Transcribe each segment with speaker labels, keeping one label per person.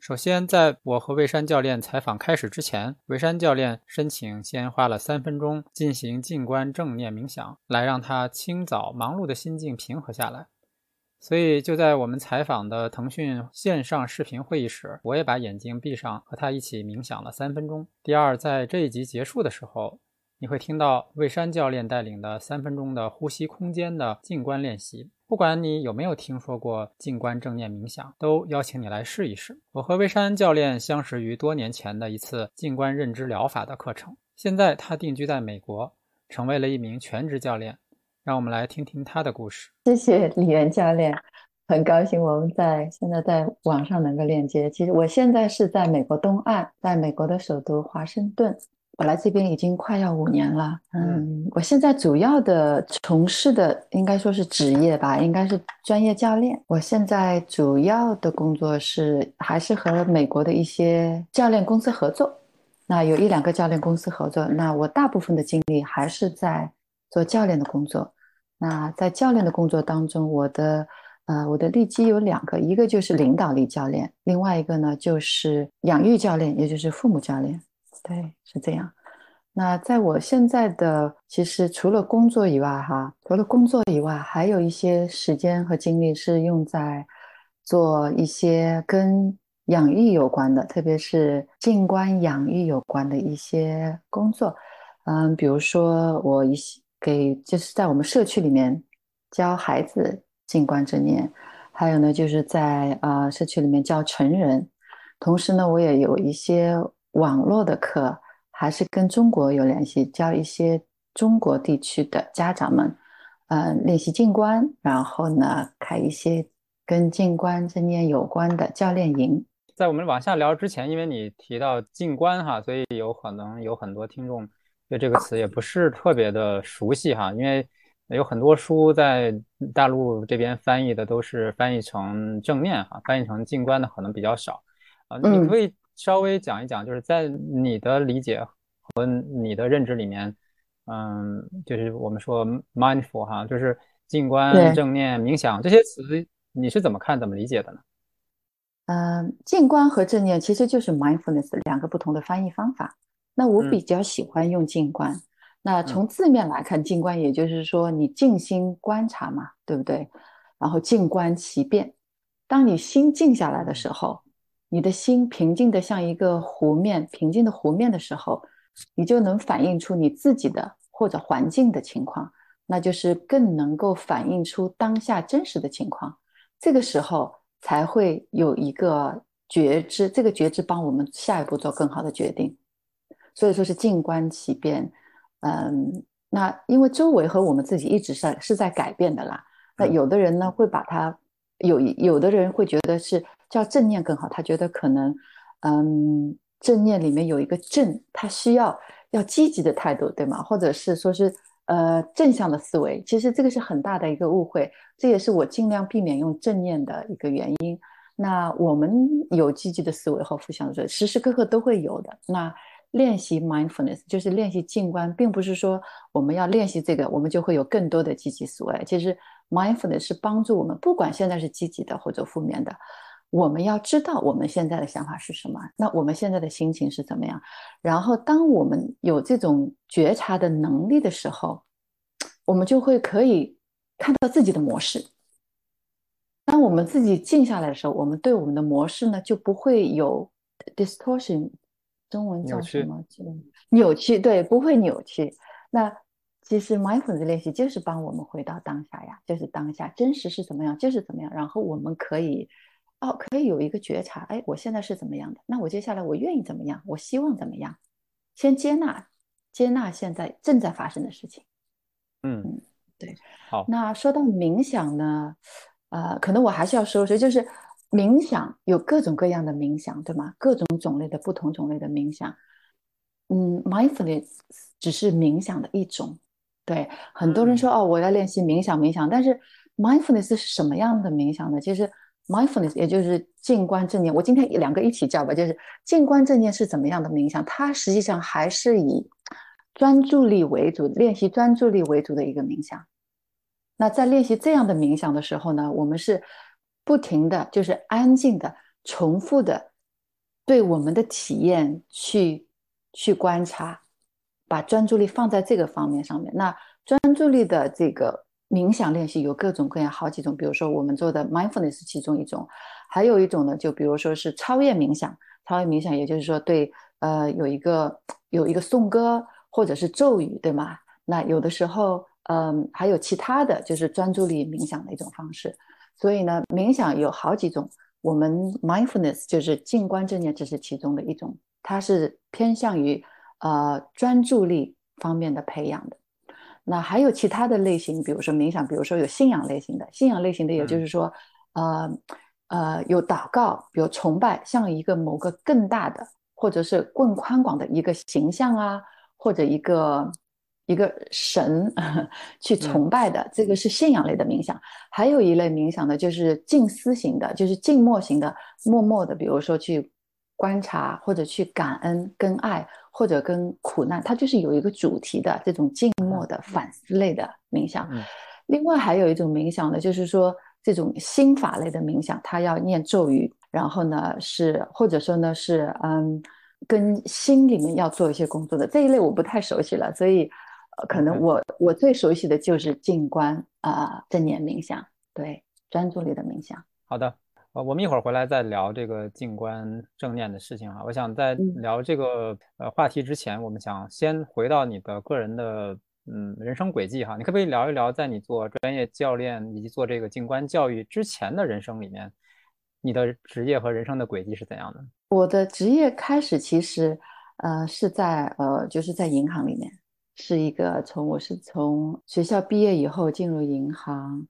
Speaker 1: 首先，在我和魏山教练采访开始之前，魏山教练申请先花了三分钟进行静观正念冥想，来让他清早忙碌的心境平和下来。所以，就在我们采访的腾讯线上视频会议室，我也把眼睛闭上，和他一起冥想了三分钟。第二，在这一集结束的时候，你会听到魏山教练带领的三分钟的呼吸空间的静观练习。不管你有没有听说过静观正念冥想，都邀请你来试一试。我和魏山教练相识于多年前的一次静观认知疗法的课程，现在他定居在美国，成为了一名全职教练。让我们来听听他的故事。
Speaker 2: 谢谢李源教练，很高兴我们在现在在网上能够链接。其实我现在是在美国东岸，在美国的首都华盛顿。我来这边已经快要五年了，嗯，我现在主要的从事的应该说是职业吧，应该是专业教练。我现在主要的工作是还是和美国的一些教练公司合作，那有一两个教练公司合作，那我大部分的精力还是在做教练的工作。那在教练的工作当中，我的呃我的利基有两个，一个就是领导力教练，另外一个呢就是养育教练，也就是父母教练。对，是这样。那在我现在的，其实除了工作以外，哈，除了工作以外，还有一些时间和精力是用在做一些跟养育有关的，特别是静观养育有关的一些工作。嗯，比如说我一些给，就是在我们社区里面教孩子静观正念，还有呢，就是在啊社区里面教成人，同时呢，我也有一些。网络的课还是跟中国有联系，教一些中国地区的家长们，嗯，练习静观，然后呢，开一些跟静观正念有关的教练营。
Speaker 1: 在我们往下聊之前，因为你提到静观哈，所以有可能有很多听众对这个词也不是特别的熟悉哈，因为有很多书在大陆这边翻译的都是翻译成正念哈，翻译成静观的可能比较少啊，你可以。稍微讲一讲，就是在你的理解和你的认知里面，嗯，就是我们说 mindful 哈，就是静观、正念、冥想这些词，你是怎么看、怎么理解的呢？
Speaker 2: 嗯，静观和正念其实就是 mindfulness 两个不同的翻译方法。那我比较喜欢用静观。那从字面来看，静观也就是说你静心观察嘛，对不对？然后静观其变，当你心静下来的时候。你的心平静的像一个湖面，平静的湖面的时候，你就能反映出你自己的或者环境的情况，那就是更能够反映出当下真实的情况。这个时候才会有一个觉知，这个觉知帮我们下一步做更好的决定。所以说是静观其变。嗯，那因为周围和我们自己一直是是在改变的啦。那有的人呢会把它有有的人会觉得是。叫正念更好，他觉得可能，嗯，正念里面有一个正，他需要要积极的态度，对吗？或者是说是呃正向的思维，其实这个是很大的一个误会，这也是我尽量避免用正念的一个原因。那我们有积极的思维和负向的，时时刻刻都会有的。那练习 mindfulness 就是练习静观，并不是说我们要练习这个，我们就会有更多的积极思维。其实 mindfulness 是帮助我们，不管现在是积极的或者负面的。我们要知道我们现在的想法是什么，那我们现在的心情是怎么样？然后，当我们有这种觉察的能力的时候，我们就会可以看到自己的模式。当我们自己静下来的时候，我们对我们的模式呢就不会有 distortion，中文叫什么？扭曲，对，不会扭曲。那其实 mindfulness 练习就是帮我们回到当下呀，就是当下真实是怎么样，就是怎么样。然后我们可以。哦，可以有一个觉察，哎，我现在是怎么样的？那我接下来我愿意怎么样？我希望怎么样？先接纳，接纳现在正在发生的事情。
Speaker 1: 嗯嗯，
Speaker 2: 对。
Speaker 1: 好，
Speaker 2: 那说到冥想呢，呃，可能我还是要说说，就是冥想有各种各样的冥想，对吗？各种种类的不同种类的冥想。嗯，mindfulness 只是冥想的一种。对，很多人说哦，我要练习冥想，冥想。但是 mindfulness 是什么样的冥想呢？其实 mindfulness 也就是静观正念。我今天两个一起叫吧，就是静观正念是怎么样的冥想？它实际上还是以专注力为主，练习专注力为主的一个冥想。那在练习这样的冥想的时候呢，我们是不停的就是安静的、重复的对我们的体验去去观察，把专注力放在这个方面上面。那专注力的这个冥想练习有各种各样好几种，比如说我们做的 mindfulness 其中一种，还有一种呢，就比如说是超越冥想。超越冥想，也就是说对呃有一个有一个颂歌或者是咒语，对吗？那有的时候。嗯，还有其他的就是专注力冥想的一种方式。所以呢，冥想有好几种。我们 mindfulness 就是静观正念，这是其中的一种。它是偏向于呃专注力方面的培养的。那还有其他的类型，比如说冥想，比如说有信仰类型的。信仰类型的，也就是说，呃呃，有祷告，有崇拜，像一个某个更大的或者是更宽广的一个形象啊，或者一个。一个神 去崇拜的，这个是信仰类的冥想。还有一类冥想呢，就是静思型的，就是静默型的，默默的，比如说去观察或者去感恩、跟爱或者跟苦难，它就是有一个主题的这种静默的反思类的冥想。另外还有一种冥想呢，就是说这种心法类的冥想，它要念咒语，然后呢是或者说呢是嗯跟心里面要做一些工作的这一类，我不太熟悉了，所以。可能我我最熟悉的就是静观啊，正念冥想，对专注力的冥想。
Speaker 1: 好的，呃，我们一会儿回来再聊这个静观正念的事情哈。我想在聊这个呃话题之前，我们想先回到你的个人的嗯人生轨迹哈。你可不可以聊一聊，在你做专业教练以及做这个静观教育之前的人生里面，你的职业和人生的轨迹是怎样的？
Speaker 2: 我的职业开始其实呃是在呃就是在银行里面。是一个从我是从学校毕业以后进入银行，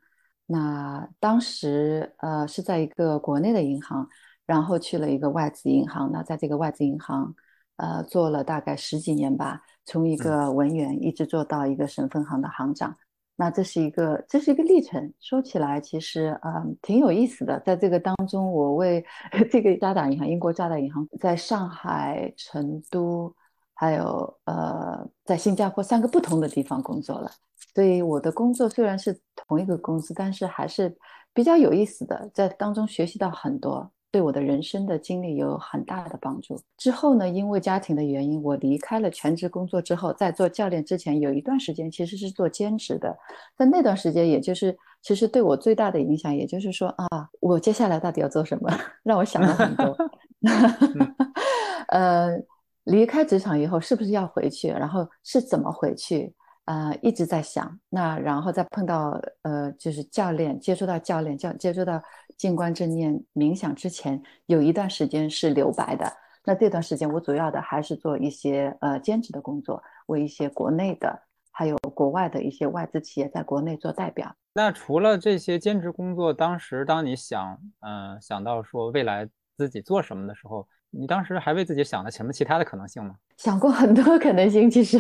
Speaker 2: 那当时呃是在一个国内的银行，然后去了一个外资银行，那在这个外资银行呃做了大概十几年吧，从一个文员一直做到一个省分行的行长，那这是一个这是一个历程，说起来其实嗯挺有意思的，在这个当中我为 这个渣打银行英国渣打银行在上海、成都。还有呃，在新加坡三个不同的地方工作了，所以我的工作虽然是同一个公司，但是还是比较有意思的，在当中学习到很多，对我的人生的经历有很大的帮助。之后呢，因为家庭的原因，我离开了全职工作之后，在做教练之前，有一段时间其实是做兼职的。在那段时间，也就是其实对我最大的影响，也就是说啊，我接下来到底要做什么，让我想了很多。呃。离开职场以后，是不是要回去？然后是怎么回去？呃，一直在想。那然后再碰到呃，就是教练，接触到教练，教接触到静观正念冥想之前，有一段时间是留白的。那这段时间，我主要的还是做一些呃兼职的工作，为一些国内的还有国外的一些外资企业在国内做代表。
Speaker 1: 那除了这些兼职工作，当时当你想嗯想到说未来自己做什么的时候。你当时还为自己想了什么其他的可能性吗？
Speaker 2: 想过很多可能性，其实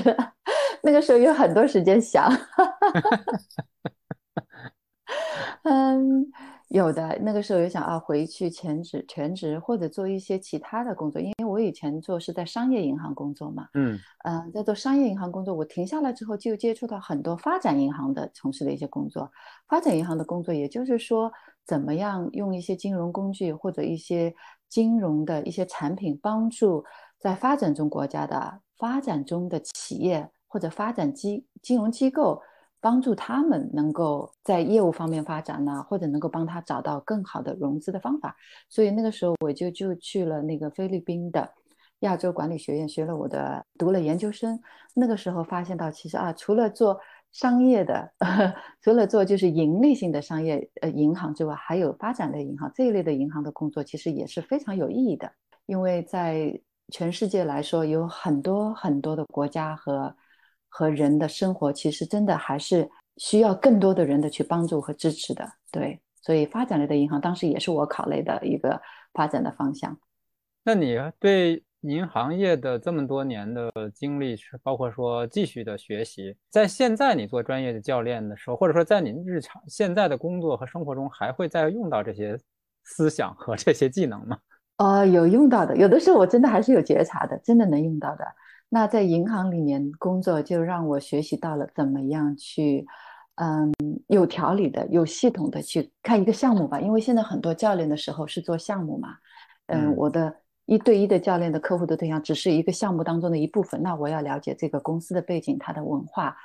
Speaker 2: 那个时候有很多时间想。嗯，有的那个时候有想啊，回去全职全职或者做一些其他的工作，因为我以前做是在商业银行工作嘛。嗯嗯，在做商业银行工作，我停下来之后就接触到很多发展银行的从事的一些工作。发展银行的工作，也就是说，怎么样用一些金融工具或者一些。金融的一些产品，帮助在发展中国家的发展中的企业或者发展机金融机构，帮助他们能够在业务方面发展呢，或者能够帮他找到更好的融资的方法。所以那个时候我就就去了那个菲律宾的亚洲管理学院学了我的读了研究生。那个时候发现到，其实啊，除了做商业的，除了做就是盈利性的商业呃银行之外，还有发展类银行这一类的银行的工作，其实也是非常有意义的。因为在全世界来说，有很多很多的国家和和人的生活，其实真的还是需要更多的人的去帮助和支持的。对，所以发展类的银行当时也是我考虑的一个发展的方向。
Speaker 1: 那你对银行业的这么多年的经历，是包括说继续的学习，在现在你做专业的教练的时候，或者说在您日常现在的工作和生活中，还会再用到这些思想和这些技能吗？
Speaker 2: 哦，有用到的，有的时候我真的还是有觉察的，真的能用到的。那在银行里面工作，就让我学习到了怎么样去，嗯，有条理的、有系统的去看一个项目吧。因为现在很多教练的时候是做项目嘛，嗯，我的一对一的教练的客户的对象只是一个项目当中的一部分。那我要了解这个公司的背景、它的文化，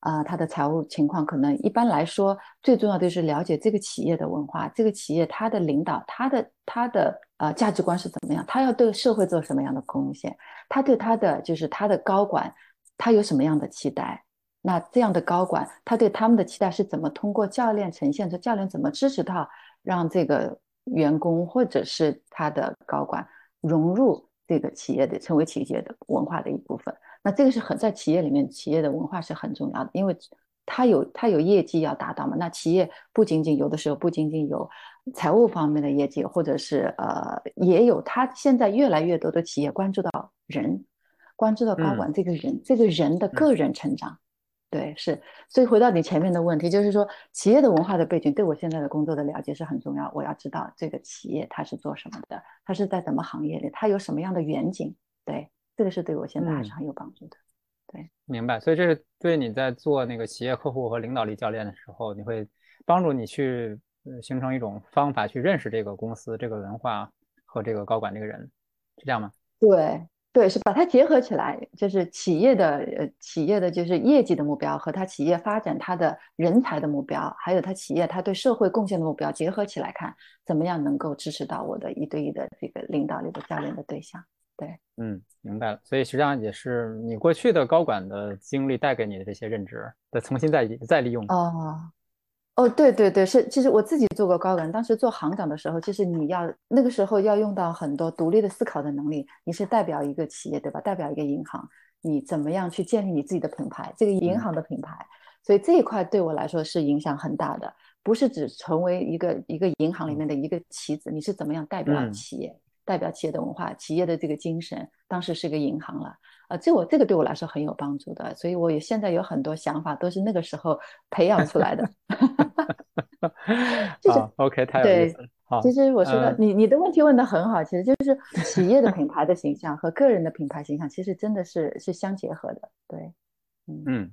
Speaker 2: 啊，它的财务情况。可能一般来说，最重要的是了解这个企业的文化，这个企业它的领导，他的他的。啊，价值观是怎么样？他要对社会做什么样的贡献？他对他的就是他的高管，他有什么样的期待？那这样的高管，他对他们的期待是怎么通过教练呈现出？教练怎么支持他，让这个员工或者是他的高管融入这个企业的，成为企业的文化的一部分？那这个是很在企业里面，企业的文化是很重要的，因为。它有它有业绩要达到嘛？那企业不仅仅有的时候不仅仅有财务方面的业绩，或者是呃也有。它现在越来越多的企业关注到人，关注到高管这个人，这个人的个人成长。对，是。所以回到你前面的问题，就是说企业的文化的背景对我现在的工作的了解是很重要。我要知道这个企业它是做什么的，它是在什么行业里，它有什么样的远景。对，这个是对我现在还是很有帮助的。
Speaker 1: 对明白，所以这是对你在做那个企业客户和领导力教练的时候，你会帮助你去形成一种方法去认识这个公司、这个文化和这个高管这个人，是这样吗？
Speaker 2: 对，对，是把它结合起来，就是企业的呃企业的就是业绩的目标和他企业发展他的人才的目标，还有他企业他对社会贡献的目标结合起来看，怎么样能够支持到我的一对一的这个领导力的教练的对象。对，
Speaker 1: 嗯，明白了。所以实际上也是你过去的高管的经历带给你的这些认知再重新再再利用。
Speaker 2: 哦，哦，对对对，是。其实我自己做过高管，当时做行长的时候，其实你要那个时候要用到很多独立的思考的能力。你是代表一个企业，对吧？代表一个银行，你怎么样去建立你自己的品牌，这个银行的品牌？所以这一块对我来说是影响很大的，不是只成为一个一个银行里面的一个棋子，你是怎么样代表企业？代表企业的文化，企业的这个精神，当时是个银行了，啊，这我这个对我来说很有帮助的，所以我也现在有很多想法都是那个时候培养出来的。
Speaker 1: 就是 OK，太有意思
Speaker 2: 其实我说的，你你的问题问的很好，其实就是企业的品牌的形象和个人的品牌形象，其实真的是是相结合的。对，
Speaker 1: 嗯。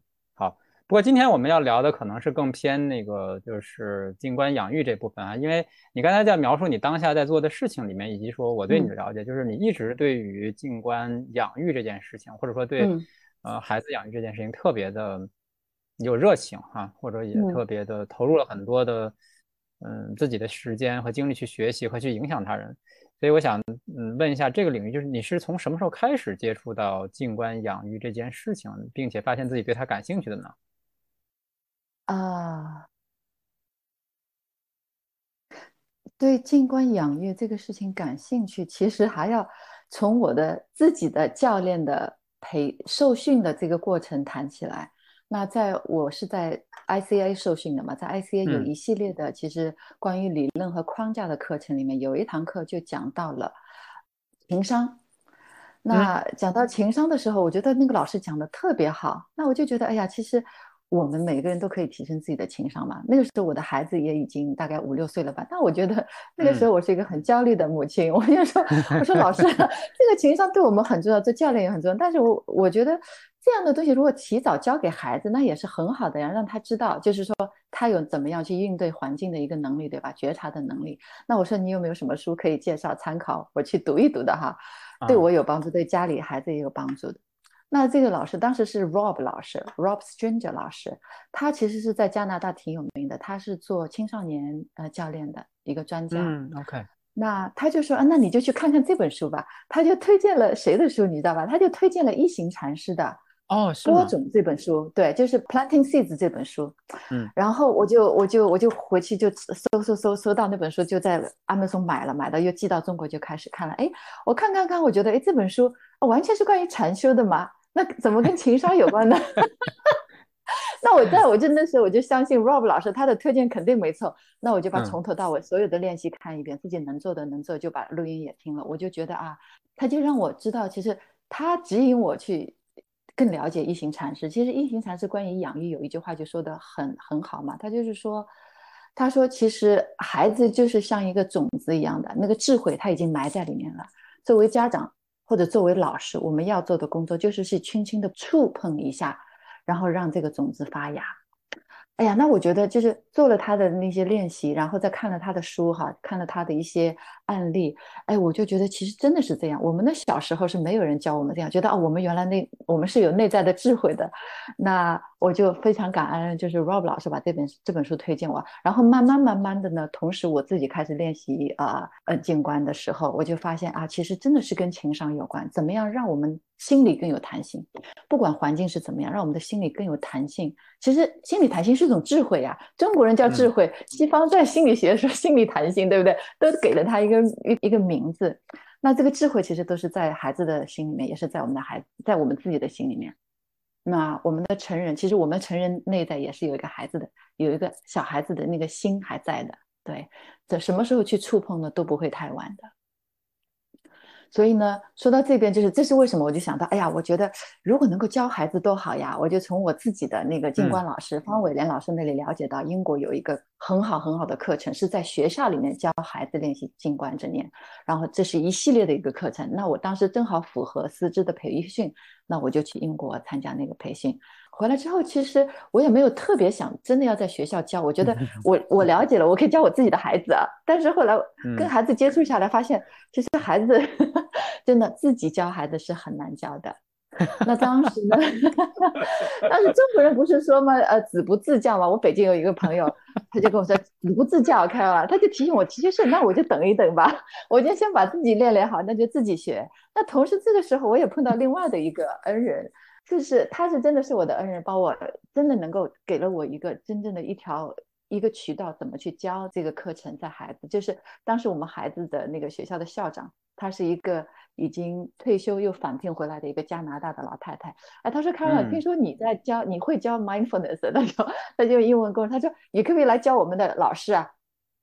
Speaker 1: 不过今天我们要聊的可能是更偏那个，就是静观养育这部分啊，因为你刚才在描述你当下在做的事情里面，以及说我对你的了解，就是你一直对于静观养育这件事情，或者说对呃孩子养育这件事情特别的有热情哈，或者也特别的投入了很多的嗯自己的时间和精力去学习和去影响他人，所以我想嗯问一下这个领域，就是你是从什么时候开始接触到静观养育这件事情，并且发现自己对它感兴趣的呢？
Speaker 2: 啊，对静观养育这个事情感兴趣，其实还要从我的自己的教练的培受训的这个过程谈起来。那在我是在 ICA 受训的嘛，在 ICA 有一系列的其实关于理论和框架的课程里面，有一堂课就讲到了情商。那讲到情商的时候，我觉得那个老师讲的特别好。那我就觉得，哎呀，其实。我们每个人都可以提升自己的情商嘛？那个时候我的孩子也已经大概五六岁了吧？但我觉得那个时候我是一个很焦虑的母亲。我就说，我说老师，这个情商对我们很重要，做教练也很重要。但是我我觉得这样的东西如果提早教给孩子，那也是很好的呀，让他知道，就是说他有怎么样去应对环境的一个能力，对吧？觉察的能力。那我说你有没有什么书可以介绍参考，我去读一读的哈？对我有帮助，对家里孩子也有帮助的。那这个老师当时是 Rob 老师，Rob Stranger 老师，他其实是在加拿大挺有名的，他是做青少年呃教练的一个专家。
Speaker 1: 嗯，OK。
Speaker 2: 那他就说啊，那你就去看看这本书吧。他就推荐了谁的书，你知道吧？他就推荐了一行禅师的
Speaker 1: 哦，
Speaker 2: 播种这本书，对，就是 Planting Seeds 这本书。
Speaker 1: 嗯，
Speaker 2: 然后我就我就我就回去就搜搜搜搜到那本书，就在 Amazon 买了，买了又寄到中国就开始看了。哎，我看看看，我觉得哎这本书完全是关于禅修的嘛。那怎么跟情商有关呢？那我在我就那时候我就相信 Rob 老师他的推荐肯定没错，那我就把从头到尾所有的练习看一遍，自己能做的能做就把录音也听了，我就觉得啊，他就让我知道，其实他指引我去更了解一行禅师。其实一行禅师关于养育有一句话就说的很很好嘛，他就是说，他说其实孩子就是像一个种子一样的，那个智慧他已经埋在里面了。作为家长或者作为老师，我们要做的工作就是去轻轻的触碰一下。然后让这个种子发芽。哎呀，那我觉得就是做了他的那些练习，然后再看了他的书哈，看了他的一些案例，哎，我就觉得其实真的是这样。我们的小时候是没有人教我们这样，觉得啊，我们原来那我们是有内在的智慧的。那我就非常感恩，就是 Rob 老师把这本这本书推荐我，然后慢慢慢慢的呢，同时我自己开始练习啊，呃，静观的时候，我就发现啊，其实真的是跟情商有关，怎么样让我们。心理更有弹性，不管环境是怎么样，让我们的心理更有弹性。其实心理弹性是一种智慧呀，中国人叫智慧，西方在心理学说心理弹性，对不对？都给了他一个一一个名字。那这个智慧其实都是在孩子的心里面，也是在我们的孩子，在我们自己的心里面。那我们的成人，其实我们成人内在也是有一个孩子的，有一个小孩子的那个心还在的。对，这什么时候去触碰呢，都不会太晚的。所以呢，说到这边，就是这是为什么，我就想到，哎呀，我觉得如果能够教孩子多好呀！我就从我自己的那个静观老师方伟莲老师那里了解到，英国有一个很好很好的课程，是在学校里面教孩子练习静观正念，然后这是一系列的一个课程。那我当时正好符合师资的培训，那我就去英国参加那个培训。回来之后，其实我也没有特别想真的要在学校教。我觉得 我我了解了，我可以教我自己的孩子啊。但是后来跟孩子接触下来，发现其实孩子 真的自己教孩子是很难教的。那当时呢，当时中国人不是说嘛，呃，子不自教嘛。我北京有一个朋友，他就跟我说，子不自教，开了，他就提醒我，其实是那我就等一等吧，我就先把自己练练好，那就自己学。那同时这个时候，我也碰到另外的一个恩人。就是他是真的是我的恩人，帮我真的能够给了我一个真正的一条一个渠道，怎么去教这个课程在孩子。就是当时我们孩子的那个学校的校长，她是一个已经退休又返聘回来的一个加拿大的老太太。哎，她说：“康乐，听说你在教，你会教 mindfulness？” 那时候她就英文跟我，她说：“你可不可以来教我们的老师啊？”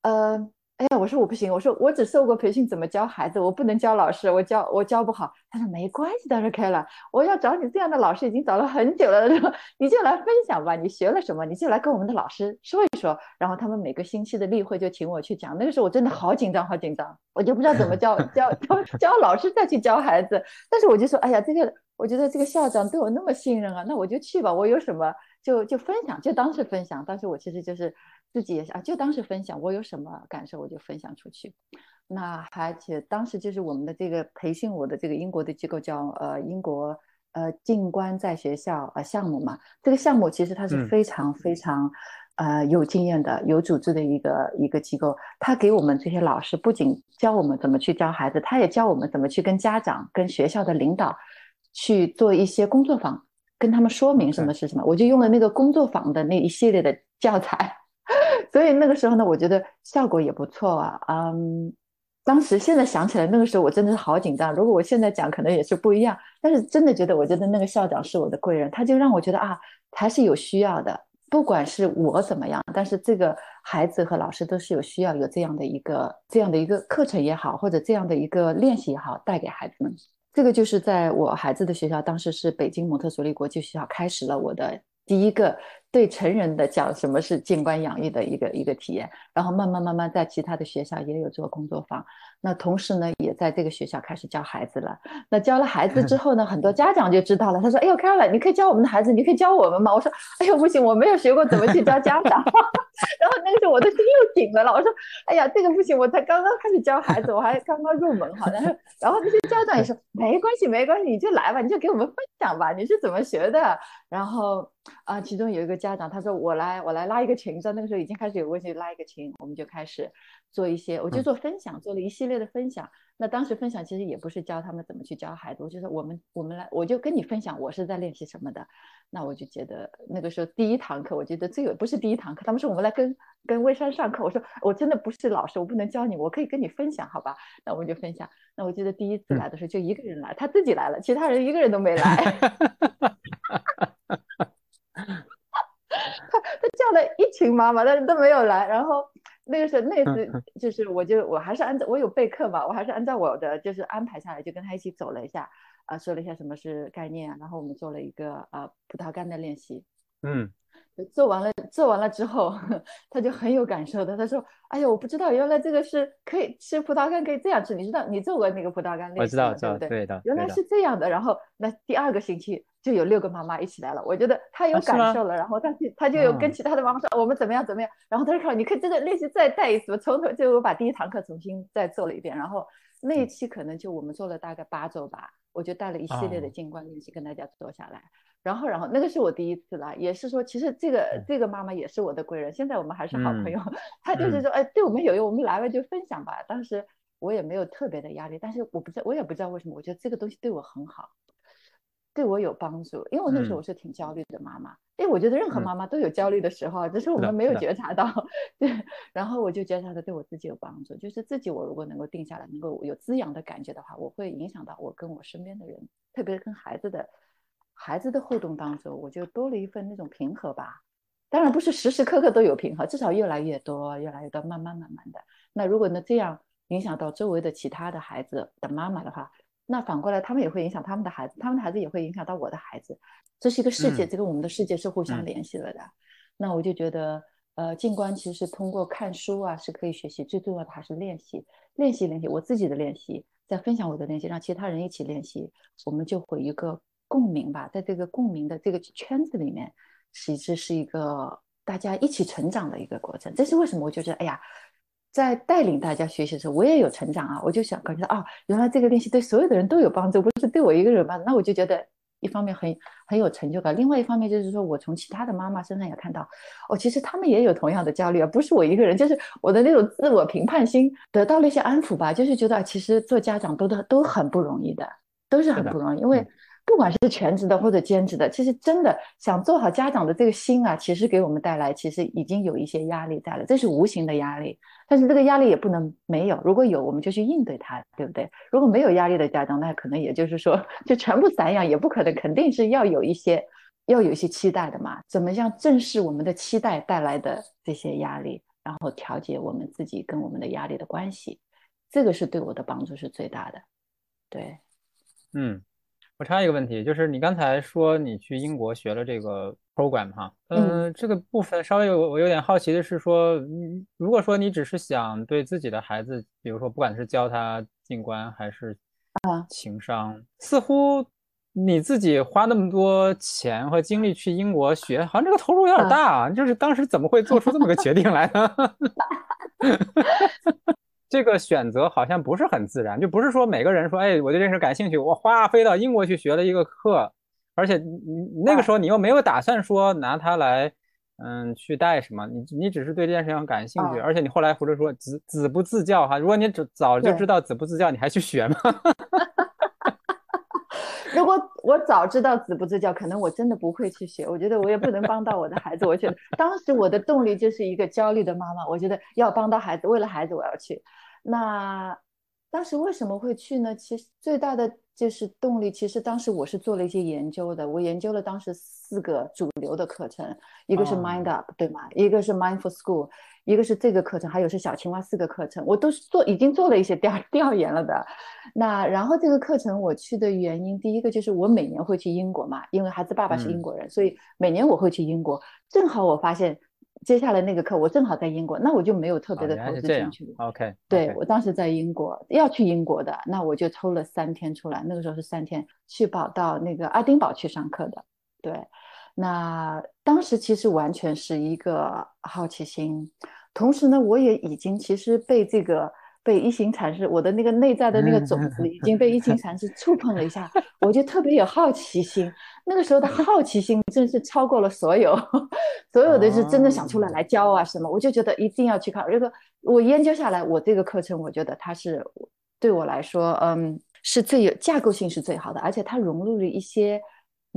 Speaker 2: 呃。哎呀，我说我不行，我说我只受过培训，怎么教孩子？我不能教老师，我教我教不好。他说没关系，他说开了，我要找你这样的老师已经找了很久了。你就来分享吧，你学了什么，你就来跟我们的老师说一说。然后他们每个星期的例会就请我去讲。那个时候我真的好紧张，好紧张，我就不知道怎么教 教教教老师再去教孩子。但是我就说，哎呀，这个我觉得这个校长对我那么信任啊，那我就去吧。我有什么就就分享，就当是分享。当时我其实就是。自己也是啊，就当时分享，我有什么感受我就分享出去。那而且当时就是我们的这个培训我的这个英国的机构叫呃英国呃静观在学校呃项目嘛。这个项目其实它是非常非常呃有经验的、有组织的一个一个机构。他给我们这些老师不仅教我们怎么去教孩子，他也教我们怎么去跟家长、跟学校的领导去做一些工作坊，跟他们说明什么是什么。我就用了那个工作坊的那一系列的教材。所以那个时候呢，我觉得效果也不错啊。嗯，当时现在想起来，那个时候我真的是好紧张。如果我现在讲，可能也是不一样。但是真的觉得，我觉得那个校长是我的贵人，他就让我觉得啊，还是有需要的。不管是我怎么样，但是这个孩子和老师都是有需要，有这样的一个这样的一个课程也好，或者这样的一个练习也好，带给孩子们。这个就是在我孩子的学校，当时是北京蒙特梭利国际学校，开始了我的第一个。对成人的讲什么是静观养育的一个一个体验，然后慢慢慢慢在其他的学校也有做工作坊，那同时呢也在这个学校开始教孩子了。那教了孩子之后呢，很多家长就知道了，他说：“哎呦，Carol，你可以教我们的孩子，你可以教我们吗？”我说：“哎呦，不行，我没有学过怎么去教家长。”然后那个时候我的心又紧了了，我说：“哎呀，这个不行，我才刚刚开始教孩子，我还刚刚入门哈。”然后然后那些家长也说：“没关系，没关系，你就来吧，你就给我们分享吧，你是怎么学的？”然后啊，其中有一个家长他说：“我。”来，我来拉一个群，在那个时候已经开始有微信，拉一个群，我们就开始做一些，我就做分享，做了一系列的分享。那当时分享其实也不是教他们怎么去教孩子，我就说我们我们来，我就跟你分享我是在练习什么的。那我就觉得那个时候第一堂课，我觉得最有不是第一堂课，他们说我们来跟跟微山上课，我说我真的不是老师，我不能教你，我可以跟你分享，好吧？那我们就分享。那我记得第一次来的时候就一个人来，他自己来了，其他人一个人都没来。群妈妈，但是都没有来。然后那个时候那次就是我就我还是按照我有备课嘛，我还是按照我的就是安排下来，就跟他一起走了一下啊，说了一下什么是概念，然后我们做了一个呃葡萄干的练习。
Speaker 1: 嗯。
Speaker 2: 做完了，做完了之后，他就很有感受的。他说：“哎呀，我不知道，原来这个是可以吃葡萄干，可以这样吃。你知道，你做过那个葡萄干练习
Speaker 1: 吗？对
Speaker 2: 不对？
Speaker 1: 对的，
Speaker 2: 原来是这样的。然后，那第二个星期就有六个妈妈一起来了。我觉得她有感受了，然后她就她就有跟其他的妈妈说我们怎么样怎么样。然后他就说：你可以这个练习再带一次，从头就我把第一堂课重新再做了一遍。然后那一期可能就我们做了大概八周吧，我就带了一系列的静观练习跟大家做下来。”然后，然后那个是我第一次来，也是说，其实这个这个妈妈也是我的贵人，现在我们还是好朋友。她就是说，哎，对我们有用，我们来了就分享吧。当时我也没有特别的压力，但是我不知道，我也不知道为什么，我觉得这个东西对我很好，对我有帮助。因为我那时候我是挺焦虑的妈妈，因为我觉得任何妈妈都有焦虑的时候，只是我们没有觉察到。对，然后我就觉察到对我自己有帮助，就是自己我如果能够定下来，能够有滋养的感觉的话，我会影响到我跟我身边的人，特别是跟孩子的。孩子的互动当中，我就多了一份那种平和吧。当然不是时时刻刻都有平和，至少越来越多，越来越多，慢慢慢慢的。那如果呢这样影响到周围的其他的孩子的妈妈的话，那反过来他们也会影响他们的孩子，他们的孩子也会影响到我的孩子。这是一个世界，这个我们的世界是互相联系了的。那我就觉得，呃，静观其实通过看书啊是可以学习，最重要的还是练习，练习练习我自己的练习，再分享我的练习，让其他人一起练习，我们就会一个。共鸣吧，在这个共鸣的这个圈子里面，其实是一个大家一起成长的一个过程。这是为什么？我就觉得，哎呀，在带领大家学习的时候，我也有成长啊。我就想感觉到，啊，原来这个练习对所有的人都有帮助，不是对我一个人吧？那我就觉得，一方面很很有成就感，另外一方面就是说我从其他的妈妈身上也看到，哦，其实他们也有同样的焦虑啊，不是我一个人，就是我的那种自我评判心得到了一些安抚吧。就是觉得，其实做家长都都都很不容易的，都是很不容易，因为。不管是全职的或者兼职的，其实真的想做好家长的这个心啊，其实给我们带来其实已经有一些压力在了，这是无形的压力。但是这个压力也不能没有，如果有我们就去应对它，对不对？如果没有压力的家长，那可能也就是说就全部散养也不可能，肯定是要有一些要有一些期待的嘛。怎么样正视我们的期待带来的这些压力，然后调节我们自己跟我们的压力的关系，这个是对我的帮助是最大的。对，
Speaker 1: 嗯。我插一个问题，就是你刚才说你去英国学了这个 program 哈，嗯，这个部分稍微我我有点好奇的是说，如果说你只是想对自己的孩子，比如说不管是教他进关还是啊。情商，似乎你自己花那么多钱和精力去英国学，好像这个投入有点大啊，就是当时怎么会做出这么个决定来呢？这个选择好像不是很自然，就不是说每个人说，哎，我对这事感兴趣，我哗飞到英国去学了一个课，而且你那个时候你又没有打算说拿它来，嗯，去带什么，你你只是对这件事情感兴趣，而且你后来或者说子子不自教哈，如果你早早就知道子不自教，你还去学吗？
Speaker 2: 如果我早知道子不自教，可能我真的不会去学。我觉得我也不能帮到我的孩子。我觉得当时我的动力就是一个焦虑的妈妈，我觉得要帮到孩子，为了孩子我要去。那当时为什么会去呢？其实最大的就是动力。其实当时我是做了一些研究的，我研究了当时四个主流的课程，一个是 Mind Up，对吗？一个是 Mindful School，一个是这个课程，还有是小青蛙四个课程，我都是做已经做了一些调 调研了的。那然后这个课程我去的原因，第一个就是我每年会去英国嘛，因为孩子爸爸是英国人，所以每年我会去英国。正好我发现。接下来那个课我正好在英国，那我就没有特别的投资进去。
Speaker 1: OK，
Speaker 2: 对我当时在英国要去英国的，那我就抽了三天出来，那个时候是三天去跑到那个爱丁堡去上课的。对，那当时其实完全是一个好奇心，同时呢，我也已经其实被这个。被一行禅师，我的那个内在的那个种子已经被一行禅师触碰了一下，我就特别有好奇心。那个时候的好奇心真是超过了所有，所有的是真的想出来来教啊什么，我就觉得一定要去看。这个我研究下来，我这个课程我觉得它是对我来说，嗯，是最有架构性是最好的，而且它融入了一些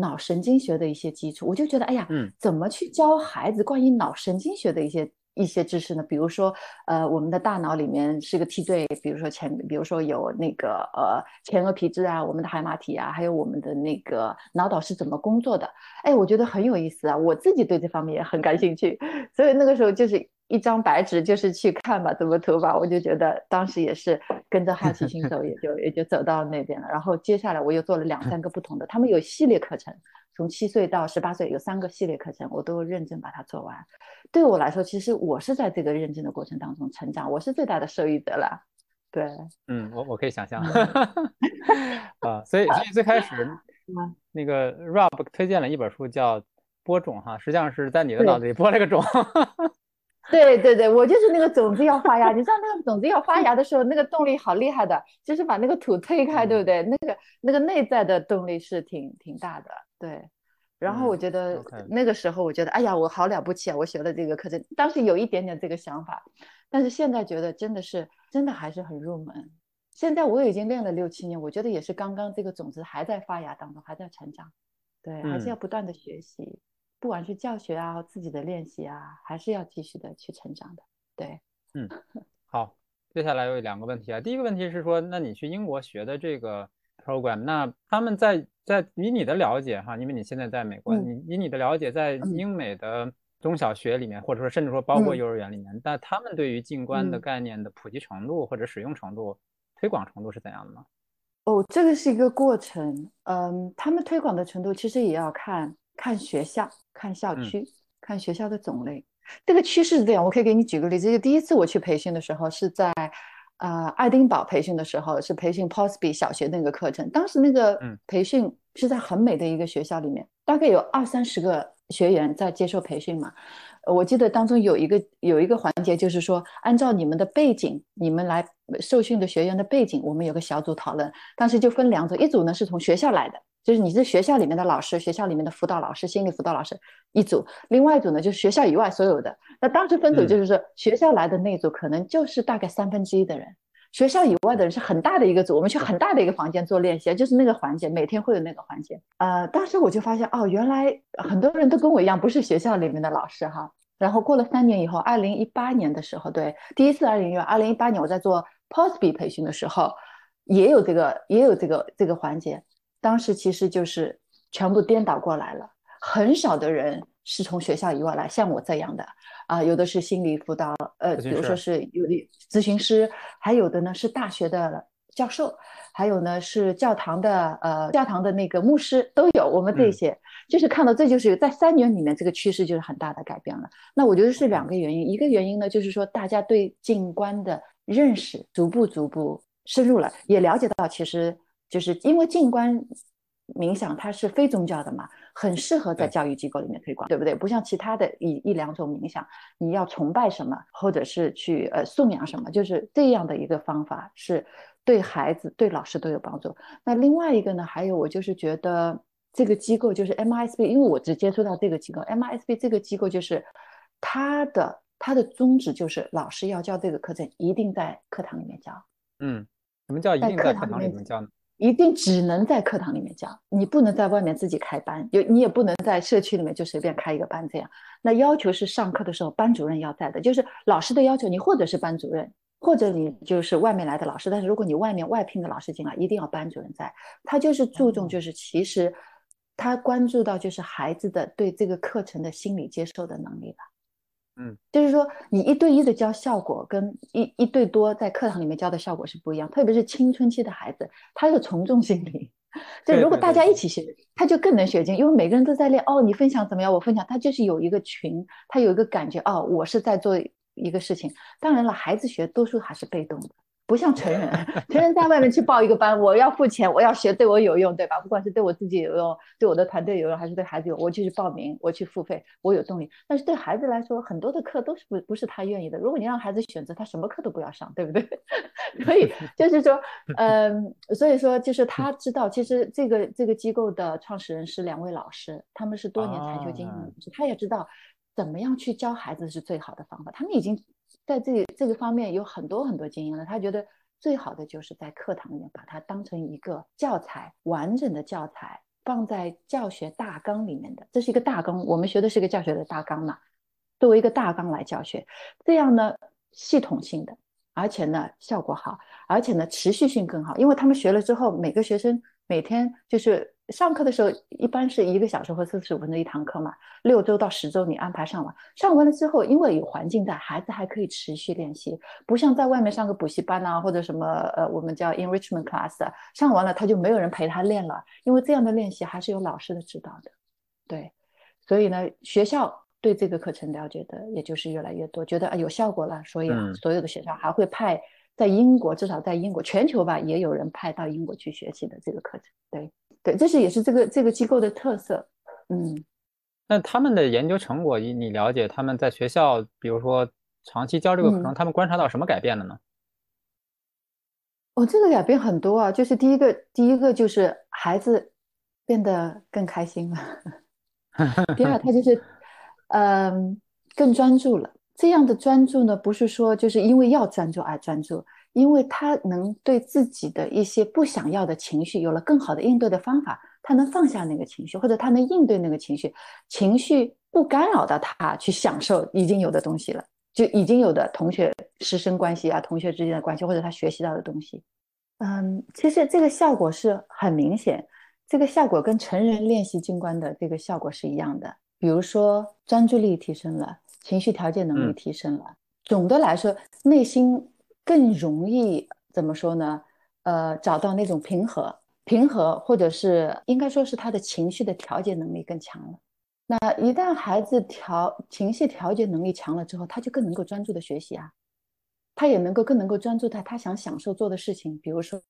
Speaker 2: 脑神经学的一些基础。我就觉得，哎呀，怎么去教孩子关于脑神经学的一些一些知识呢？比如说，呃，我们的大脑里面是个梯队，比如说前，比如说有那个呃前额皮质啊，我们的海马体啊，还有我们的那个脑岛是怎么工作的？哎，我觉得很有意思啊，我自己对这方面也很感兴趣，所以那个时候就是一张白纸，就是去看吧，怎么涂吧，我就觉得当时也是跟着好奇心走，也就也就走到那边了。然后接下来我又做了两三个不同的，他们有系列课程。从七岁到十八岁有三个系列课程，我都认真把它做完。对我来说，其实我是在这个认真的过程当中成长，我是最大的受益者了。对，
Speaker 1: 嗯，我我可以想象。啊，所以所以最开始，那个 Rob 推荐了一本书叫《播种》哈，实际上是在你的脑子里播了个种。
Speaker 2: 对对对，我就是那个种子要发芽。你知道那个种子要发芽的时候，那个动力好厉害的，就是把那个土推开，对不对？那个那个内在的动力是挺挺大的。对，然后我觉得那个时候，我觉得哎呀，我好了不起啊！我学了这个课程，当时有一点点这个想法，但是现在觉得真的是真的还是很入门。现在我已经练了六七年，我觉得也是刚刚这个种子还在发芽当中，还在成长。对，还是要不断的学习，不管是教学啊，自己的练习啊，还是要继续的去成长的。对，
Speaker 1: 嗯，好，接下来有两个问题啊。第一个问题是说，那你去英国学的这个 program，那他们在。在以你的了解哈，因为你现在在美国，你以你的了解，在英美的中小学里面，或者说甚至说包括幼儿园里面，那他们对于静观的概念的普及程度或者使用程度、推广程度是怎样的呢？
Speaker 2: 哦，这个是一个过程。嗯，他们推广的程度其实也要看看学校、看校区、看学校的种类。这个趋势是这样，我可以给你举个例子。就第一次我去培训的时候是在。啊，爱丁堡培训的时候是培训 Posby 小学那个课程，当时那个培训是在很美的一个学校里面，大概有二三十个学员在接受培训嘛。我记得当中有一个有一个环节，就是说按照你们的背景，你们来受训的学员的背景，我们有个小组讨论，当时就分两组，一组呢是从学校来的。就是你是学校里面的老师，学校里面的辅导老师、心理辅导老师一组，另外一组呢就是学校以外所有的。那当时分组就是说，学校来的那组可能就是大概三分之一的人，学校以外的人是很大的一个组。我们去很大的一个房间做练习，就是那个环节，每天会有那个环节。呃，当时我就发现哦，原来很多人都跟我一样，不是学校里面的老师哈。然后过了三年以后，二零一八年的时候，对，第一次二零一二零一八年我在做 Posby 培训的时候，也有这个也有这个这个环节。当时其实就是全部颠倒过来了，很少的人是从学校以外来，像我这样的啊，有的是心理辅导，呃，比如说是有的咨询师，还有的呢是大学的教授，还有呢是教堂的呃教堂的那个牧师都有。我们这些就是看到，这就是在三年里面这个趋势就是很大的改变了。那我觉得是两个原因，一个原因呢就是说大家对静观的认识逐步逐步深入了，也了解到其实。就是因为静观冥想它是非宗教的嘛，很适合在教育机构里面推广，对不对？不像其他的一一两种冥想，你要崇拜什么，或者是去呃颂扬什么，就是这样的一个方法是对孩子、对老师都有帮助。那另外一个呢，还有我就是觉得这个机构就是 MISB，因为我只接触到这个机构，MISB 这个机构就是它的它的宗旨就是老师要教这个课程，一定在课堂里面教。
Speaker 1: 嗯，什么叫一定在课堂里面教呢？
Speaker 2: 一定只能在课堂里面教，你不能在外面自己开班，就你也不能在社区里面就随便开一个班这样。那要求是上课的时候班主任要在的，就是老师的要求，你或者是班主任，或者你就是外面来的老师。但是如果你外面外聘的老师进来，一定要班主任在。他就是注重，就是其实他关注到就是孩子的对这个课程的心理接受的能力吧。
Speaker 1: 嗯，
Speaker 2: 就是说，你一对一的教效果跟一一对多在课堂里面教的效果是不一样。特别是青春期的孩子，他有从众心理，就如果大家一起学，他就更能学精，因为每个人都在练。哦，你分享怎么样？我分享，他就是有一个群，他有一个感觉。哦，我是在做一个事情。当然了，孩子学多数还是被动的。不像成人，成人在外面去报一个班，我要付钱，我要学，对我有用，对吧？不管是对我自己有用，对我的团队有用，还是对孩子有，我就去报名，我去付费，我有动力。但是对孩子来说，很多的课都是不不是他愿意的。如果你让孩子选择，他什么课都不要上，对不对？所以 就是说，嗯，所以说就是他知道，其实这个这个机构的创始人是两位老师，他们是多年禅修经验的，他也知道怎么样去教孩子是最好的方法。他们已经。在这这个方面有很多很多经验了，他觉得最好的就是在课堂里面把它当成一个教材，完整的教材放在教学大纲里面的，这是一个大纲，我们学的是一个教学的大纲嘛，作为一个大纲来教学，这样呢系统性的，而且呢效果好，而且呢持续性更好，因为他们学了之后，每个学生每天就是。上课的时候一般是一个小时或四十五分钟一堂课嘛，六周到十周你安排上完，上完了之后，因为有环境在，孩子还可以持续练习，不像在外面上个补习班啊，或者什么呃，我们叫 enrichment class，上完了他就没有人陪他练了，因为这样的练习还是有老师的指导的，对，所以呢，学校对这个课程了解的也就是越来越多，觉得啊有效果了，所以所有的学校还会派在英国，至少在英国全球吧，也有人派到英国去学习的这个课程，对。对，这是也是这个这个机构的特色，嗯。
Speaker 1: 那他们的研究成果，你你了解他们在学校，比如说长期教这个课程，他们观察到什么改变了呢？
Speaker 2: 哦，这个改变很多啊，就是第一个，第一个就是孩子变得更开心了，第二，他就是 嗯更专注了。这样的专注呢，不是说就是因为要专注而专注。因为他能对自己的一些不想要的情绪有了更好的应对的方法，他能放下那个情绪，或者他能应对那个情绪，情绪不干扰到他去享受已经有的东西了，就已经有的同学师生关系啊，同学之间的关系，或者他学习到的东西。嗯，其实这个效果是很明显，这个效果跟成人练习静观的这个效果是一样的。比如说专注力提升了，情绪调节能力提升了，总的来说内心。更容易怎么说呢？呃，找到那种平和、平和，或者是应该说是他的情绪的调节能力更强了。那一旦孩子调情绪调节能力强了之后，他就更能够专注的学习啊，他也能够更能够专注在他想享受做的事情，比如说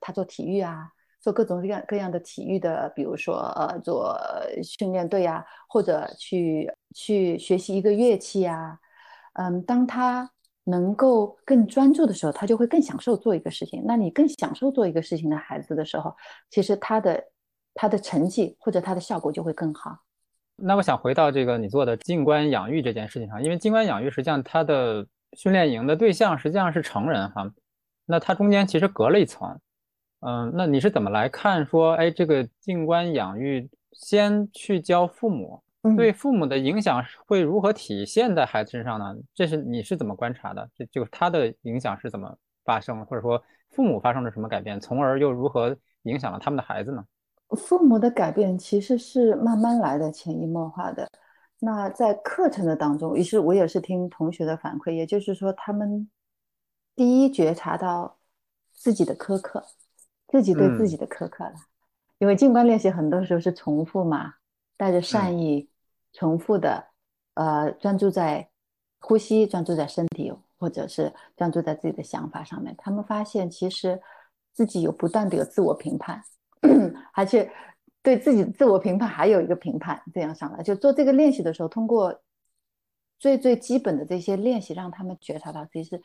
Speaker 2: 他做体育啊，做各种各样各样的体育的，比如说呃做训练队啊，或者去去学习一个乐器呀，嗯，当他。能够更专注的时候，他就会更享受做一个事情。那你更享受做一个事情的孩子的时候，其实他的他的成绩或者他的效果就会更好。
Speaker 1: 那我想回到这个你做的静观养育这件事情上，因为静观养育实际上它的训练营的对象实际上是成人哈，那它中间其实隔了一层。嗯，那你是怎么来看说，哎，这个静观养育先去教父母？对父母的影响会如何体现在孩子身上呢？这是你是怎么观察的？这就是他的影响是怎么发生，或者说父母发生了什么改变，从而又如何影响了他们的孩子呢？
Speaker 2: 父母的改变其实是慢慢来的，潜移默化的。那在课程的当中，于是我也是听同学的反馈，也就是说，他们第一觉察到自己的苛刻，自己对自己的苛刻了，因为静观练习很多时候是重复嘛。带着善意，重复的，呃，专注在呼吸，专注在身体，或者是专注在自己的想法上面。他们发现，其实自己有不断的有自我评判，而且对自己自我评判还有一个评判，这样上来就做这个练习的时候，通过最最基本的这些练习，让他们觉察到其实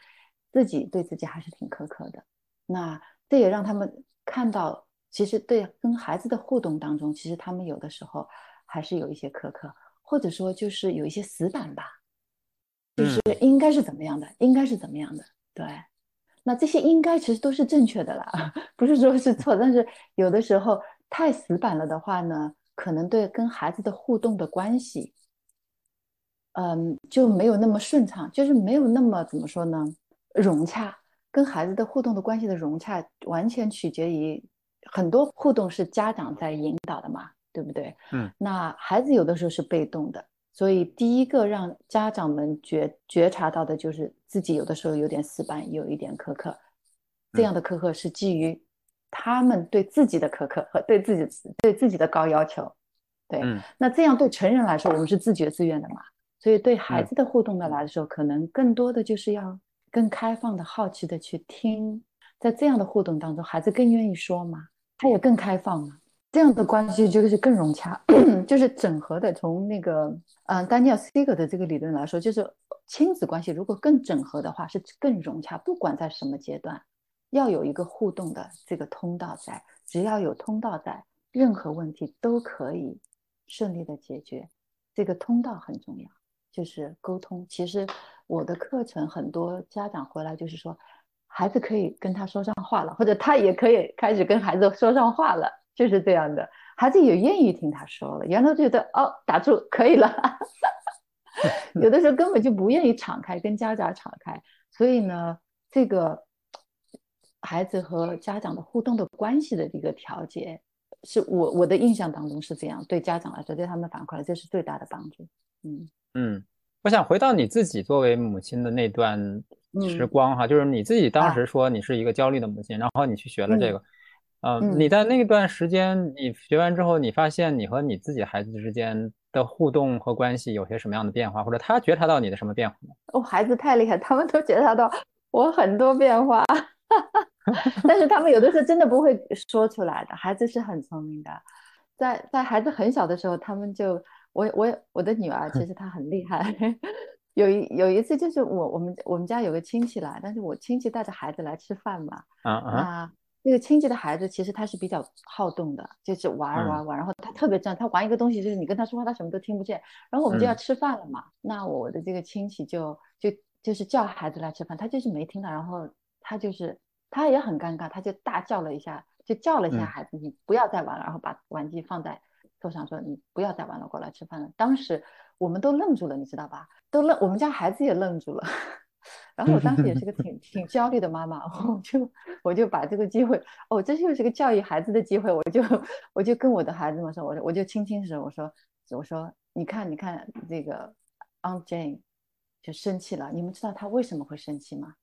Speaker 2: 自己对自己还是挺苛刻的。那这也让他们看到，其实对跟孩子的互动当中，其实他们有的时候。还是有一些苛刻，或者说就是有一些死板吧，就是应该是怎么样的，应该是怎么样的。对，那这些应该其实都是正确的啦，不是说是错。但是有的时候太死板了的话呢，可能对跟孩子的互动的关系，嗯，就没有那么顺畅，就是没有那么怎么说呢，融洽。跟孩子的互动的关系的融洽，完全取决于很多互动是家长在引导的嘛。对不对？
Speaker 1: 嗯，
Speaker 2: 那孩子有的时候是被动的，所以第一个让家长们觉觉察到的就是自己有的时候有点死板，有一点苛刻。这样的苛刻是基于他们对自己的苛刻和对自己对自己的高要求。对，那这样对成人来说，我们是自觉自愿的嘛？所以对孩子的互动的来说，可能更多的就是要更开放的、好奇的去听。在这样的互动当中，孩子更愿意说嘛，他也更开放嘛。这样的关系就是更融洽，就是整合的。从那个，嗯，丹尼尔·斯格的这个理论来说，就是亲子关系如果更整合的话，是更融洽。不管在什么阶段，要有一个互动的这个通道在，只要有通道在，任何问题都可以顺利的解决。这个通道很重要，就是沟通。其实我的课程很多家长回来就是说，孩子可以跟他说上话了，或者他也可以开始跟孩子说上话了。就是这样的，孩子也愿意听他说了，原来觉得哦，打住可以了，有的时候根本就不愿意敞开，跟家长敞开。所以呢，这个孩子和家长的互动的关系的一个调节，是我我的印象当中是这样。对家长来说，对他们反馈来，这是最大的帮助。
Speaker 1: 嗯嗯，我想回到你自己作为母亲的那段时光哈，就是你自己当时说你是一个焦虑的母亲，然后你去学了这个。嗯，你在那段时间，你学完之后，你发现你和你自己孩子之间的互动和关系有些什么样的变化，或者他觉察到你的什么变化吗？
Speaker 2: 哦，孩子太厉害，他们都觉察到我很多变化，但是他们有的时候真的不会说出来的。孩子是很聪明的，在在孩子很小的时候，他们就我我我的女儿其实她很厉害，有一有一次就是我我们我们家有个亲戚来，但是我亲戚带着孩子来吃饭嘛，啊啊。那个亲戚的孩子其实他是比较好动的，就是玩玩玩，然后他特别正，他玩一个东西，就是你跟他说话，他什么都听不见。然后我们就要吃饭了嘛，那我的这个亲戚就就就是叫孩子来吃饭，他就是没听到，然后他就是他也很尴尬，他就大叫了一下，就叫了一下孩子，你不要再玩了，然后把玩具放在桌上说你不要再玩了，过来吃饭了。当时我们都愣住了，你知道吧？都愣，我们家孩子也愣住了。然后我当时也 是个挺挺焦虑的妈妈，我就我就把这个机会，哦，这又是个教育孩子的机会，我就我就跟我的孩子们说，我我就轻轻说，我说我说你看你看这个 Aunt Jane 就生气了，你们知道她为什么会生气吗？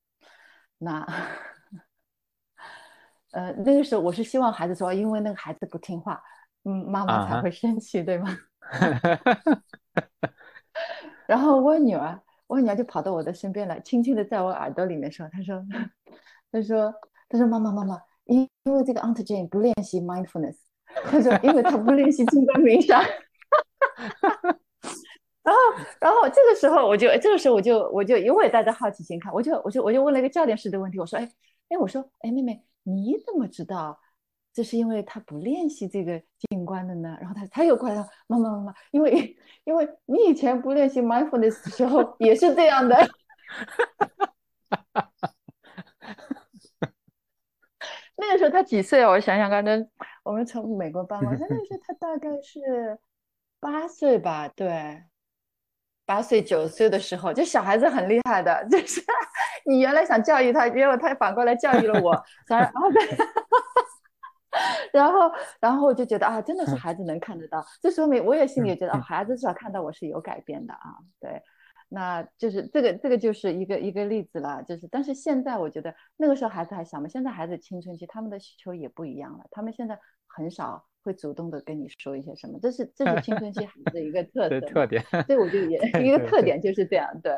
Speaker 2: 那呃那个时候我是希望孩子说，因为那个孩子不听话，嗯，妈妈才会生气，对吗？然后我女儿。我女儿就跑到我的身边来，轻轻的在我耳朵里面说：“她说，她说，她说，妈妈，妈妈，因因为这个 Aunt Jane 不练习 mindfulness，她说，因为她不练习静观冥想。然后，然后这个时候我就，这个时候我就，我就因为带着好奇心看，我就，我就，我就问了一个教练式的问题，我说，哎，哎，我说，哎，妹妹，你怎么知道？”这是因为他不练习这个静观的呢，然后他他又过来了，妈妈妈妈，因为因为你以前不练习 mindfulness 的时候也是这样的，那个时候他几岁啊？我想想看，那我们从美国搬过来，那个时候他大概是八岁吧，对，八岁九岁的时候，就小孩子很厉害的，就是 你原来想教育他，结果他反过来教育了我，然后对。然后，然后我就觉得啊，真的是孩子能看得到，这说明我也心里觉得啊，孩子至少看到我是有改变的啊。对，那就是这个，这个就是一个一个例子了。就是，但是现在我觉得那个时候孩子还小嘛，现在孩子青春期，他们的需求也不一样了，他们现在很少会主动的跟你说一些什么，这是这是青春期孩子的一个特 色
Speaker 1: 特点。
Speaker 2: 所以我就也一个特点就是这样，对。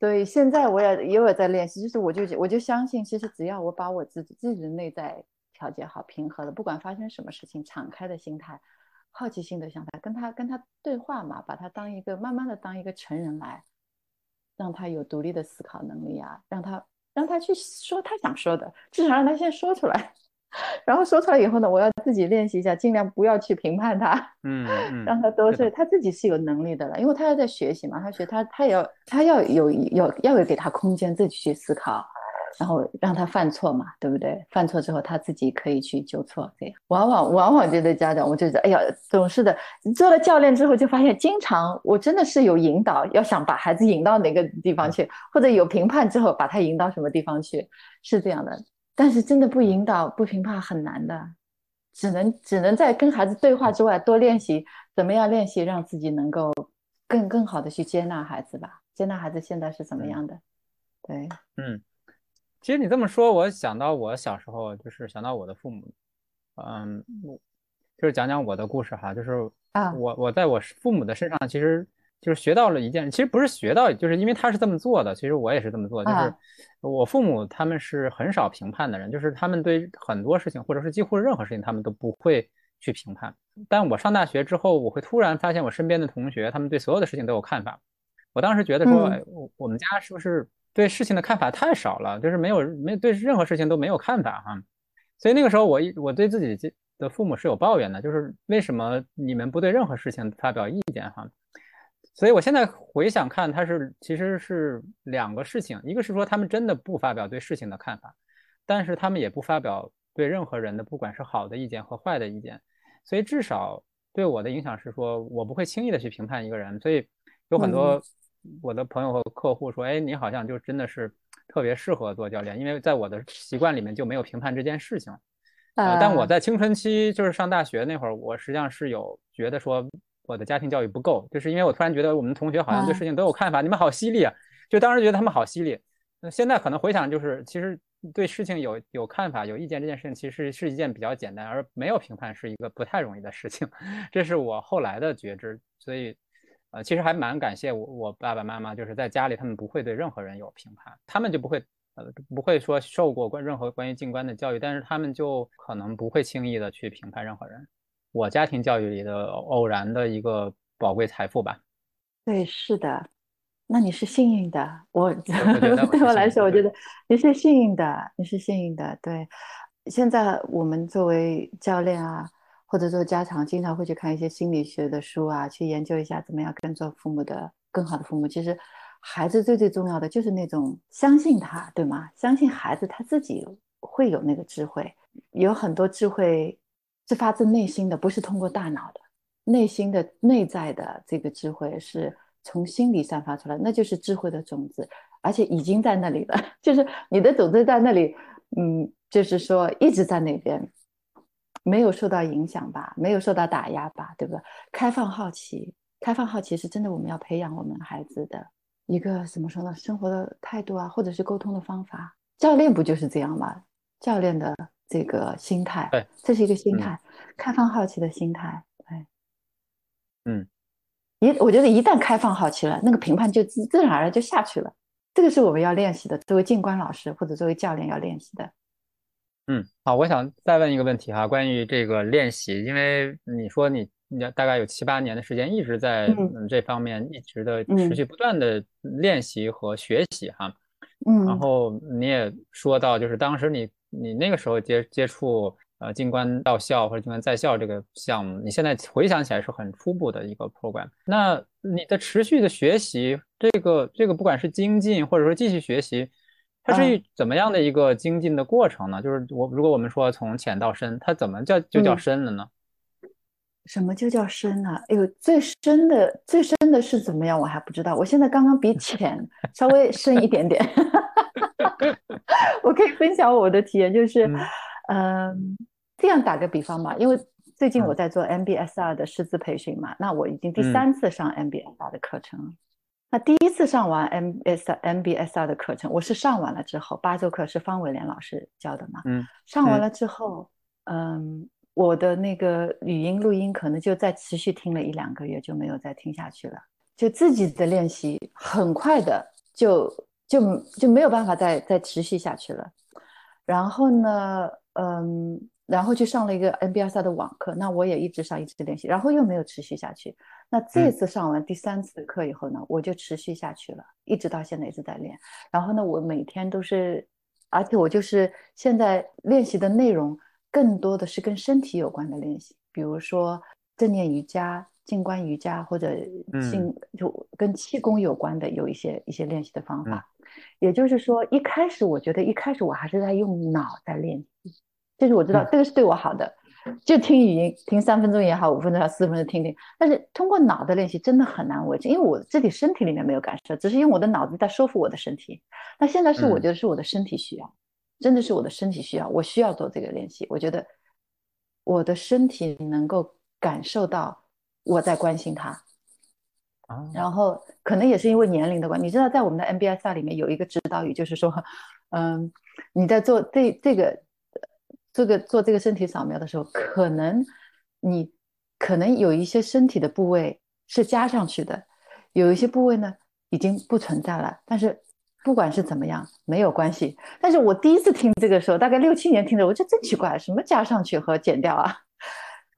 Speaker 2: 所以现在我也也有在练习，就是我就我就相信，其实只要我把我自己自己的内在。调节好，平和的，不管发生什么事情，敞开的心态，好奇心的想法，跟他跟他对话嘛，把他当一个慢慢的当一个成人来，让他有独立的思考能力啊，让他让他去说他想说的，至少让他先说出来，然后说出来以后呢，我要自己练习一下，尽量不要去评判他，嗯，让他多睡，他自己是有能力的了，因为他要在学习嘛，他学他他也要他要有有要有给他空间自己去思考。然后让他犯错嘛，对不对？犯错之后他自己可以去纠错，这样。往往往往觉得家长，我就觉得，哎呀，总是的。做了教练之后，就发现经常我真的是有引导，要想把孩子引到哪个地方去，或者有评判之后把他引到什么地方去，是这样的。但是真的不引导、不评判很难的，只能只能在跟孩子对话之外多练习，怎么样练习让自己能够更更好的去接纳孩子吧，接纳孩子现在是怎么样的？对，
Speaker 1: 嗯。其实你这么说，我想到我小时候，就是想到我的父母，嗯，就是讲讲我的故事哈，就是啊，我我在我父母的身上，其实就是学到了一件，其实不是学到，就是因为他是这么做的，其实我也是这么做，就是我父母他们是很少评判的人，就是他们对很多事情，或者是几乎任何事情，他们都不会去评判。但我上大学之后，我会突然发现我身边的同学，他们对所有的事情都有看法。我当时觉得说，我我们家是不是？对事情的看法太少了，就是没有没对任何事情都没有看法哈，所以那个时候我我对自己的父母是有抱怨的，就是为什么你们不对任何事情发表意见哈？所以我现在回想看，他是其实是两个事情，一个是说他们真的不发表对事情的看法，但是他们也不发表对任何人的不管是好的意见和坏的意见，所以至少对我的影响是说我不会轻易的去评判一个人，所以。有很多我的朋友和客户说，哎，你好像就真的是特别适合做教练，因为在我的习惯里面就没有评判这件事情。呃，但我在青春期就是上大学那会儿，我实际上是有觉得说我的家庭教育不够，就是因为我突然觉得我们同学好像对事情都有看法，你们好犀利啊！就当时觉得他们好犀利。那现在可能回想，就是其实对事情有有看法、有意见这件事情，其实是一件比较简单，而没有评判是一个不太容易的事情。这是我后来的觉知，所以呃，其实还蛮感谢我我爸爸妈妈，就是在家里他们不会对任何人有评判，他们就不会。呃，不会说受过关任何关于静观的教育，但是他们就可能不会轻易的去评判任何人。我家庭教育里的偶然的一个宝贵财富吧。
Speaker 2: 对，是的。那你是幸运的。我对我来说，我觉得 你是幸运的，你是幸运的。对，现在我们作为教练啊，或者说家长，经常会去看一些心理学的书啊，去研究一下怎么样跟做父母的更好的父母。其实。孩子最最重要的就是那种相信他，对吗？相信孩子他自己会有那个智慧，有很多智慧是发自内心的，不是通过大脑的，内心的内在的这个智慧是从心里散发出来，那就是智慧的种子，而且已经在那里了，就是你的种子在那里，嗯，就是说一直在那边，没有受到影响吧，没有受到打压吧，对不对？开放好奇，开放好奇是真的，我们要培养我们孩子的。一个怎么说呢？生活的态度啊，或者是沟通的方法，教练不就是这样吗？教练的这个心态，
Speaker 1: 对，
Speaker 2: 这是一个心态，开放好奇的心态，
Speaker 1: 对，嗯，
Speaker 2: 一我觉得一旦开放好奇了，那个评判就自自然而然就下去了。这个是我们要练习的，作为静观老师或者作为教练要练习的。
Speaker 1: 嗯，好，我想再问一个问题哈，关于这个练习，因为你说你。你大概有七八年的时间一直在嗯这方面一直的持续不断的练习和学习哈，
Speaker 2: 嗯，
Speaker 1: 然后你也说到就是当时你你那个时候接接触呃静观到校或者静观在校这个项目，你现在回想起来是很初步的一个 program。那你的持续的学习，这个这个不管是精进或者说继续学习，它是怎么样的一个精进的过程呢？就是我如果我们说从浅到深，它怎么叫就叫深了呢？
Speaker 2: 什么就叫深呢？哎呦，最深的最深的是怎么样？我还不知道。我现在刚刚比浅稍微深一点点。我可以分享我的体验，就是，嗯，这样打个比方嘛，因为最近我在做 MBSR 的师资培训嘛，那我已经第三次上 MBSR 的课程了。那第一次上完 MBS MBSR 的课程，我是上完了之后，八周课是方伟莲老师教的嘛，
Speaker 1: 嗯，
Speaker 2: 上完了之后，嗯。我的那个语音录音可能就再持续听了一两个月就没有再听下去了，就自己的练习很快的就就就没有办法再再持续下去了。然后呢，嗯，然后去上了一个 NBSR 的网课，那我也一直上一直练习，然后又没有持续下去。那这次上完第三次课以后呢，我就持续下去了，一直到现在一直在练。然后呢，我每天都是，而且我就是现在练习的内容。更多的是跟身体有关的练习，比如说正念瑜伽、静观瑜伽，或者静就跟气功有关的有一些一些练习的方法。也就是说，一开始我觉得一开始我还是在用脑在练习，就是我知道这个是对我好的，就听语音听三分钟也好，五分钟也好，四分钟听听。但是通过脑的练习真的很难维持，因为我自己身体里面没有感受，只是因为我的脑子在说服我的身体。那现在是我觉得是我的身体需要。真的是我的身体需要，我需要做这个练习。我觉得我的身体能够感受到我在关心他，然后可能也是因为年龄的关系，你知道，在我们的 NBSR 里面有一个指导语，就是说，嗯，你在做这这个这个做这个身体扫描的时候，可能你可能有一些身体的部位是加上去的，有一些部位呢已经不存在了，但是。不管是怎么样，没有关系。但是我第一次听这个时候，大概六七年听的，我觉得真奇怪，什么加上去和减掉啊？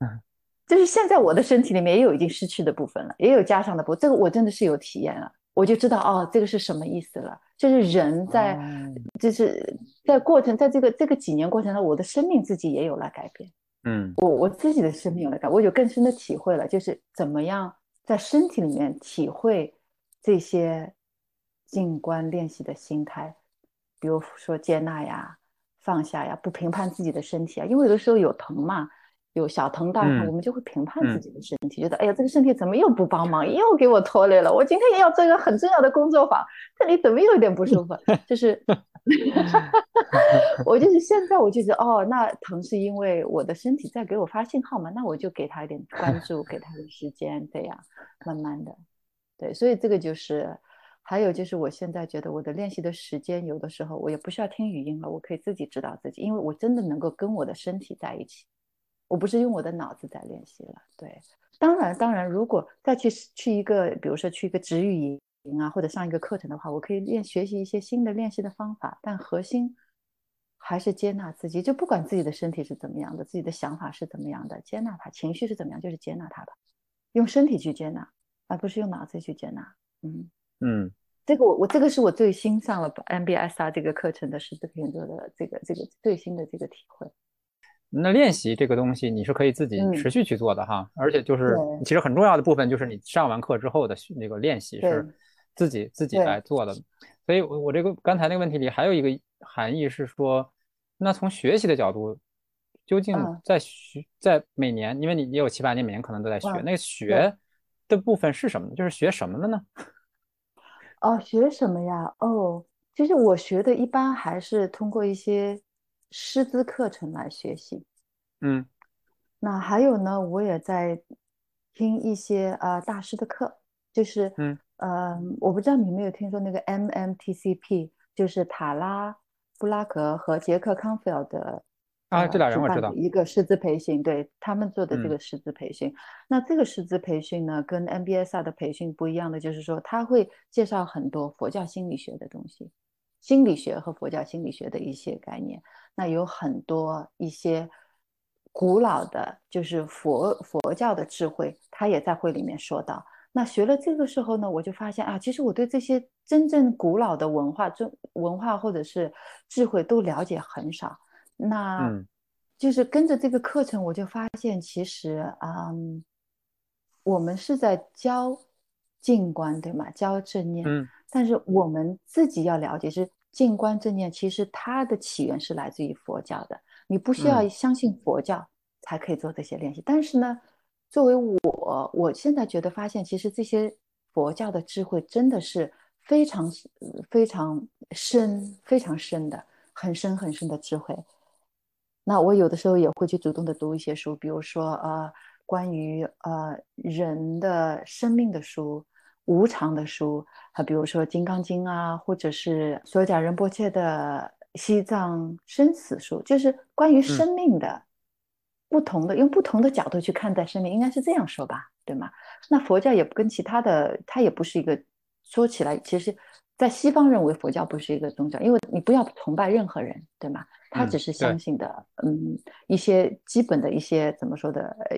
Speaker 1: 嗯，
Speaker 2: 就是现在我的身体里面也有已经失去的部分了，也有加上的部分。这个我真的是有体验了，我就知道哦，这个是什么意思了。就是人在，就是在过程，在这个这个几年过程中，我的生命自己也有了改变。
Speaker 1: 嗯，
Speaker 2: 我我自己的生命有了改，我有更深的体会了，就是怎么样在身体里面体会这些。静观练习的心态，比如说接纳呀、放下呀、不评判自己的身体啊，因为有的时候有疼嘛，有小疼大疼，我们就会评判自己的身体，觉得哎呀，这个身体怎么又不帮忙，又给我拖累了。我今天也要做一个很重要的工作坊，这里怎么又有点不舒服？就是 我就是现在我就觉得哦，那疼是因为我的身体在给我发信号嘛，那我就给他一点关 注，给他的时间，这样慢慢的，对，所以这个就是。还有就是，我现在觉得我的练习的时间，有的时候我也不需要听语音了，我可以自己指导自己，因为我真的能够跟我的身体在一起，我不是用我的脑子在练习了。对，当然，当然，如果再去去一个，比如说去一个止语营啊，或者上一个课程的话，我可以练学习一些新的练习的方法，但核心还是接纳自己，就不管自己的身体是怎么样的，自己的想法是怎么样的，接纳它，情绪是怎么样，就是接纳它吧，用身体去接纳，而不是用脑子去接纳。嗯。嗯，这个我我这个是我最新上了 MBSR 这个课程的十字偏做的这个这个最新的这个体会。
Speaker 1: 那练习这个东西你是可以自己持续去做的哈，而且就是其实很重要的部分就是你上完课之后的那个练习是自己自己来做的。所以，我我这个刚才那个问题里还有一个含义是说，那从学习的角度，究竟在学在每年，因为你也有七八年，每年可能都在学，那个学的部分是什么？就是学什么了呢？
Speaker 2: 哦，学什么呀？哦，其实我学的一般还是通过一些师资课程来学习。
Speaker 1: 嗯，
Speaker 2: 那还有呢，我也在听一些啊大师的课，就是嗯呃，我不知道你没有听说那个 MMTCP，就是塔拉布拉格和杰克康菲尔的。
Speaker 1: 啊，这俩人我知道。
Speaker 2: 一个师资培训，对他们做的这个师资培训。那这个师资培训呢，跟 MBSR 的培训不一样的，就是说他会介绍很多佛教心理学的东西，心理学和佛教心理学的一些概念。那有很多一些古老的，就是佛佛教的智慧，他也在会里面说到。那学了这个时候呢，我就发现啊，其实我对这些真正古老的文化、中文化或者是智慧都了解很少。那，就是跟着这个课程，我就发现，其实，嗯，我们是在教静观，对吗？教正念。嗯。但是我们自己要了解，是静观正念，其实它的起源是来自于佛教的。你不需要相信佛教才可以做这些练习。但是呢，作为我，我现在觉得发现，其实这些佛教的智慧真的是非常非常深、非常深的、很深很深的智慧。那我有的时候也会去主动的读一些书，比如说呃，关于呃人的生命的书、无常的书，还比如说《金刚经》啊，或者是索甲仁波切的《西藏生死书》，就是关于生命的不同的，用不同的角度去看待生命，应该是这样说吧，对吗？那佛教也不跟其他的，它也不是一个说起来，其实，在西方认为佛教不是一个宗教，因为你不要崇拜任何人，对吗？他只是相信的，嗯，一些基本的一些怎么说的，呃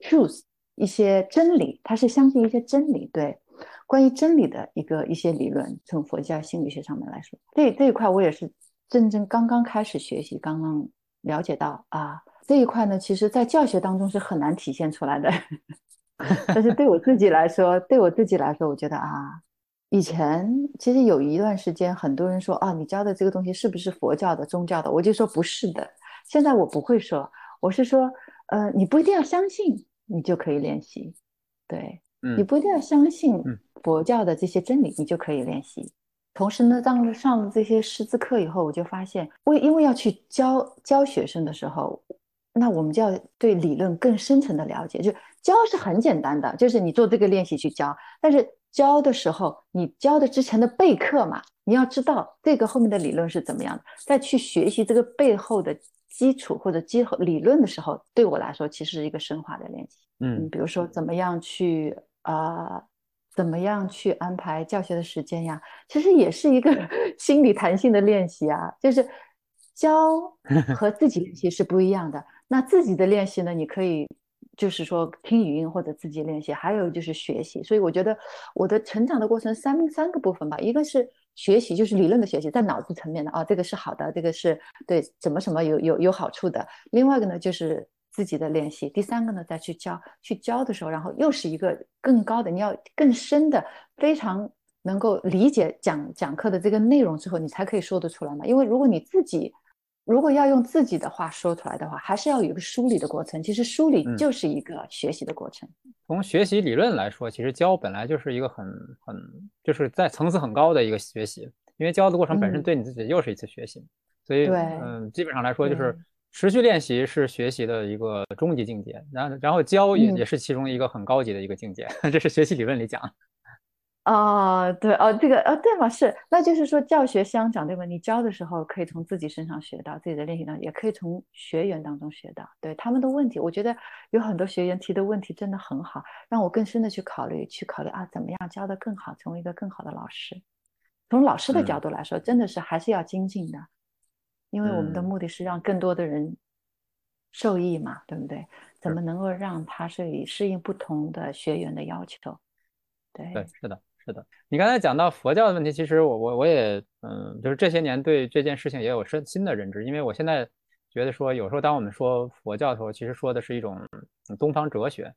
Speaker 2: ，truth，一些真理，他是相信一些真理，对，关于真理的一个一些理论，从佛教心理学上面来说，这这一块我也是真正刚刚开始学习，刚刚了解到啊，这一块呢，其实在教学当中是很难体现出来的，但是对我自己来说，对我自己来说，我觉得啊。以前其实有一段时间，很多人说啊，你教的这个东西是不是佛教的宗教的？我就说不是的。现在我不会说，我是说，呃，你不一定要相信，你就可以练习。对，你不一定要相信佛教的这些真理，你就可以练习。同时呢，当上了这些师资课以后，我就发现，为因为要去教教学生的时候，那我们就要对理论更深层的了解。就教是很简单的，就是你做这个练习去教，但是。教的时候，你教的之前的备课嘛，你要知道这个后面的理论是怎么样的，再去学习这个背后的基础或者基理论的时候，对我来说其实是一个深化的练习。嗯，比如说怎么样去啊，怎么样去安排教学的时间呀，其实也是一个 心理弹性的练习啊。就是教 和自己练习是不一样的。那自己的练习呢，你可以。就是说听语音或者自己练习，还有就是学习。所以我觉得我的成长的过程三三个部分吧，一个是学习，就是理论的学习，在脑子层面的啊，这个是好的，这个是对怎么什么有有有好处的。另外一个呢，就是自己的练习。第三个呢，再去教，去教的时候，然后又是一个更高的，你要更深的，非常能够理解讲讲课的这个内容之后，你才可以说得出来嘛。因为如果你自己如果要用自己的话说出来的话，还是要有一个梳理的过程。其实梳理就是一个学习的过程。
Speaker 1: 从学习理论来说，其实教本来就是一个很很就是在层次很高的一个学习，因为教的过程本身对你自己又是一次学习。所以，嗯，基本上来说，就是持续练习是学习的一个终极境界，然后然后教也也是其中一个很高级的一个境界，这是学习理论里讲。
Speaker 2: 哦，对哦，这个哦，对嘛是，那就是说教学相长，对吧？你教的时候可以从自己身上学到，自己的练习当中也可以从学员当中学到。对他们的问题，我觉得有很多学员提的问题真的很好，让我更深的去考虑，去考虑啊，怎么样教的更好，成为一个更好的老师。从老师的角度来说，真的是还是要精进的，因为我们的目的是让更多的人受益嘛，对不对？怎么能够让他是以适应不同的学员的要求？对，
Speaker 1: 对，是的。是的，你刚才讲到佛教的问题，其实我我我也嗯，就是这些年对这件事情也有深新的认知，因为我现在觉得说，有时候当我们说佛教的时候，其实说的是一种东方哲学，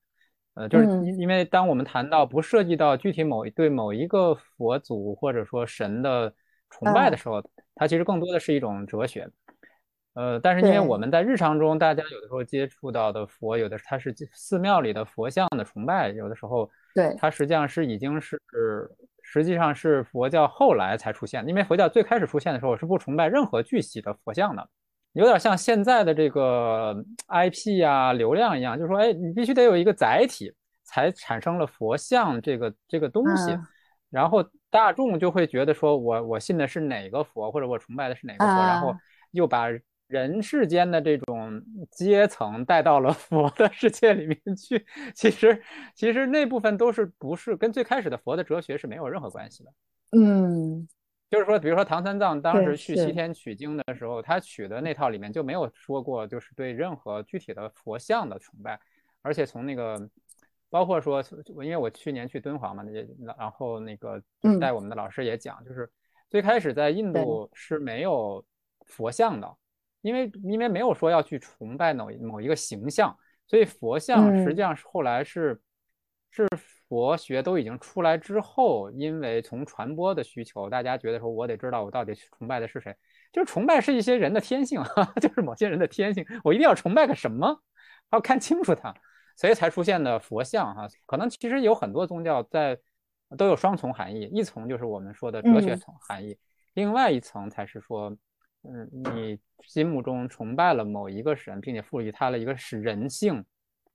Speaker 1: 呃，就是因因为当我们谈到不涉及到具体某对某一个佛祖或者说神的崇拜的时候，它其实更多的是一种哲学，呃，但是因为我们在日常中，大家有的时候接触到的佛，有的它是寺庙里的佛像的崇拜，有的时候。
Speaker 2: 对，
Speaker 1: 它实际上是已经是，实际上是佛教后来才出现的。因为佛教最开始出现的时候是不崇拜任何具体的佛像的，有点像现在的这个 IP 啊、流量一样，就是说，哎，你必须得有一个载体，才产生了佛像这个这个东西，然后大众就会觉得说我我信的是哪个佛，或者我崇拜的是哪个佛，然后又把。人世间的这种阶层带到了 佛的世界里面去，其实其实那部分都是不是跟最开始的佛的哲学是没有任何关系的。
Speaker 2: 嗯，
Speaker 1: 就是说，比如说唐三藏当时去西天取经的时候，他取的那套里面就没有说过，就是对任何具体的佛像的崇拜，而且从那个包括说，因为我去年去敦煌嘛，也然后那个带我们的老师也讲，就是最开始在印度是没有佛像的。因为因为没有说要去崇拜某某一个形象，所以佛像实际上是后来是是佛学都已经出来之后，因为从传播的需求，大家觉得说我得知道我到底崇拜的是谁，就是崇拜是一些人的天性，就是某些人的天性，我一定要崇拜个什么，要看清楚它，所以才出现的佛像哈。可能其实有很多宗教在都有双重含义，一层就是我们说的哲学层含义，另外一层才是说。嗯，你心目中崇拜了某一个神，并且赋予他了一个是人性，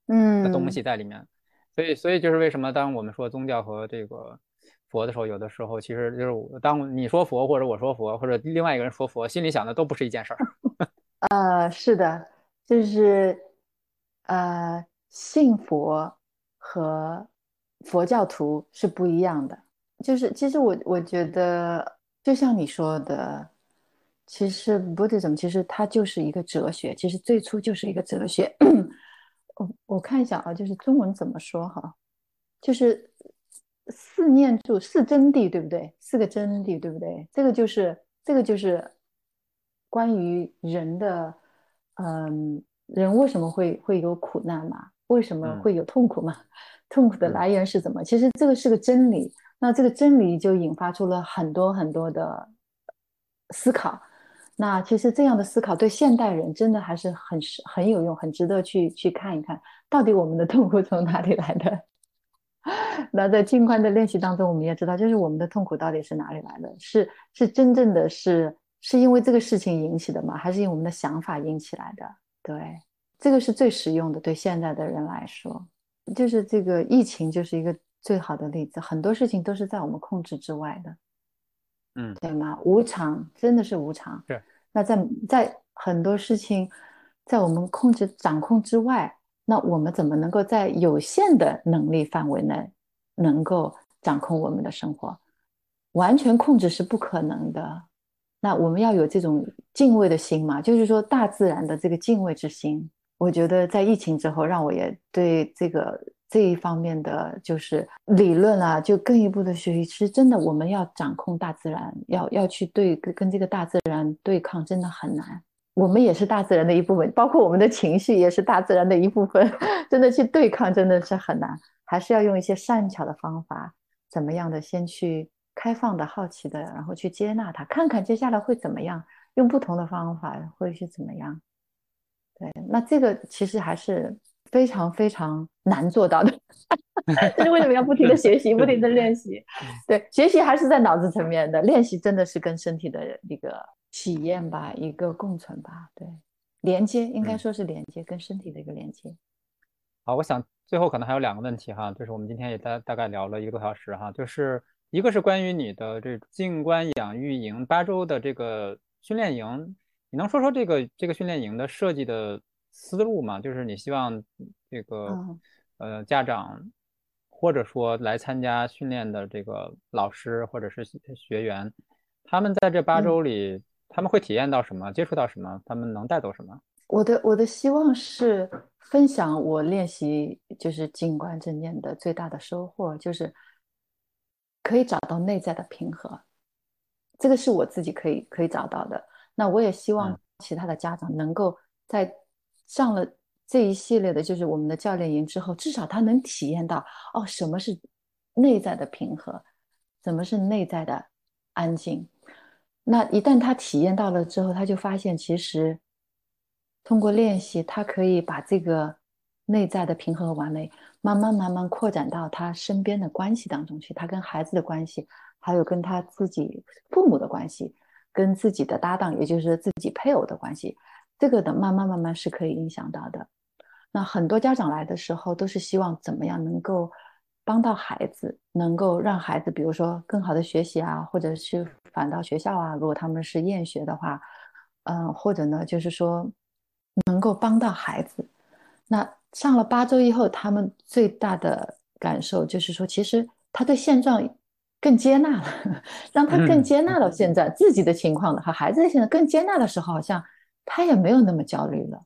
Speaker 1: 嗯的东西在里面，所以，所以就是为什么当我们说宗教和这个佛的时候，有的时候其实就是当你说佛或者我说佛或者另外一个人说佛，心里想的都不是一件事儿。
Speaker 2: 呃，是的，就是呃，信佛和佛教徒是不一样的。就是其实我我觉得，就像你说的。其实 Buddhism 其实它就是一个哲学，其实最初就是一个哲学。我我看一下啊，就是中文怎么说哈，就是四念住四真谛，对不对？四个真谛，对不对？这个就是这个就是关于人的，嗯，人为什么会会有苦难嘛？为什么会有痛苦嘛？痛苦的来源是怎么？其实这个是个真理，那这个真理就引发出了很多很多的思考。那其实这样的思考对现代人真的还是很很有用，很值得去去看一看，到底我们的痛苦从哪里来的。那在静观的练习当中，我们也知道，就是我们的痛苦到底是哪里来的？是是真正的是是因为这个事情引起的吗？还是因为我们的想法引起来的？对，这个是最实用的。对现在的人来说，就是这个疫情就是一个最好的例子，很多事情都是在我们控制之外的。
Speaker 1: 嗯，
Speaker 2: 对吗？无常真的是无常。
Speaker 1: 对。
Speaker 2: 那在在很多事情在我们控制掌控之外，那我们怎么能够在有限的能力范围内能够掌控我们的生活？完全控制是不可能的。那我们要有这种敬畏的心嘛，就是说大自然的这个敬畏之心。我觉得在疫情之后，让我也对这个。这一方面的就是理论啊，就更一步的学习。其实真的，我们要掌控大自然，要要去对跟这个大自然对抗，真的很难。我们也是大自然的一部分，包括我们的情绪也是大自然的一部分。真的去对抗，真的是很难。还是要用一些善巧的方法，怎么样的先去开放的好奇的，然后去接纳它，看看接下来会怎么样。用不同的方法会是怎么样？对，那这个其实还是非常非常难做到的。这是为什么要不停的学习，不停的练习？对，学习还是在脑子层面的，练习真的是跟身体的一个体验吧，一个共存吧。对，连接应该说是连接，跟身体的一个连接。
Speaker 1: 好，我想最后可能还有两个问题哈，就是我们今天也大大概聊了一个多小时哈，就是一个是关于你的这静观养育营八周的这个训练营，你能说说这个这个训练营的设计的思路吗？就是你希望这个呃家长。或者说来参加训练的这个老师或者是学员，他们在这八周里，他们会体验到什么？接触到什么？他们能带走什么？
Speaker 2: 我的我的希望是分享我练习就是静观正念的最大的收获，就是可以找到内在的平和。这个是我自己可以可以找到的。那我也希望其他的家长能够在上了。这一系列的就是我们的教练营之后，至少他能体验到哦，什么是内在的平和，什么是内在的安静。那一旦他体验到了之后，他就发现其实通过练习，他可以把这个内在的平和和完美，慢慢慢慢扩展到他身边的关系当中去。他跟孩子的关系，还有跟他自己父母的关系，跟自己的搭档，也就是自己配偶的关系，这个的慢慢慢慢是可以影响到的。那很多家长来的时候，都是希望怎么样能够帮到孩子，能够让孩子，比如说更好的学习啊，或者是返到学校啊。如果他们是厌学的话，嗯，或者呢，就是说能够帮到孩子。那上了八周以后，他们最大的感受就是说，其实他对现状更接纳了，让他更接纳了现在自己的情况了，和孩子现在更接纳的时候，好像他也没有那么焦虑了。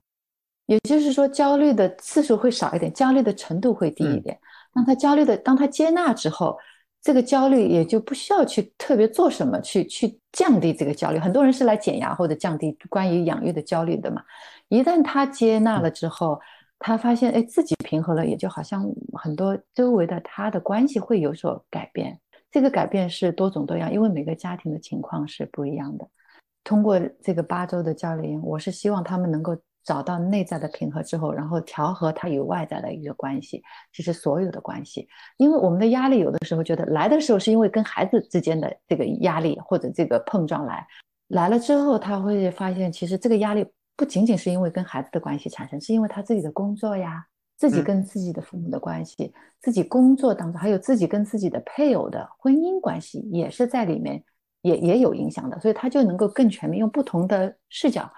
Speaker 2: 也就是说，焦虑的次数会少一点，焦虑的程度会低一点。当他焦虑的，当他接纳之后，这个焦虑也就不需要去特别做什么去去降低这个焦虑。很多人是来减压或者降低关于养育的焦虑的嘛。一旦他接纳了之后，他发现哎自己平和了，也就好像很多周围的他的关系会有所改变。这个改变是多种多样，因为每个家庭的情况是不一样的。通过这个八周的教练营，我是希望他们能够。找到内在的平和之后，然后调和他与外在的一个关系，其实所有的关系。因为我们的压力有的时候觉得来的时候是因为跟孩子之间的这个压力或者这个碰撞来，来了之后他会发现，其实这个压力不仅仅是因为跟孩子的关系产生，是因为他自己的工作呀，自己跟自己的父母的关系，自己工作当中还有自己跟自己的配偶的婚姻关系也是在里面，也也有影响的，所以他就能够更全面用不同的视角。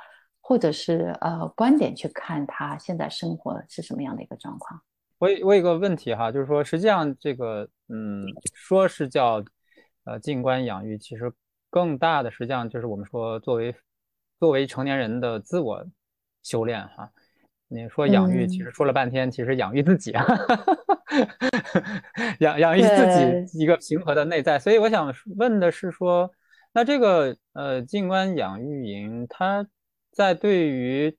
Speaker 2: 或者是呃观点去看他现在生活是什么样的一个状况。
Speaker 1: 我我有个问题哈，就是说实际上这个嗯说是叫呃静观养育，其实更大的实际上就是我们说作为作为成年人的自我修炼哈。你说养育，其实说了半天，其实养育自己啊，养养育自己一个平和的内在。所以我想问的是说，那这个呃静观养育营它。在对于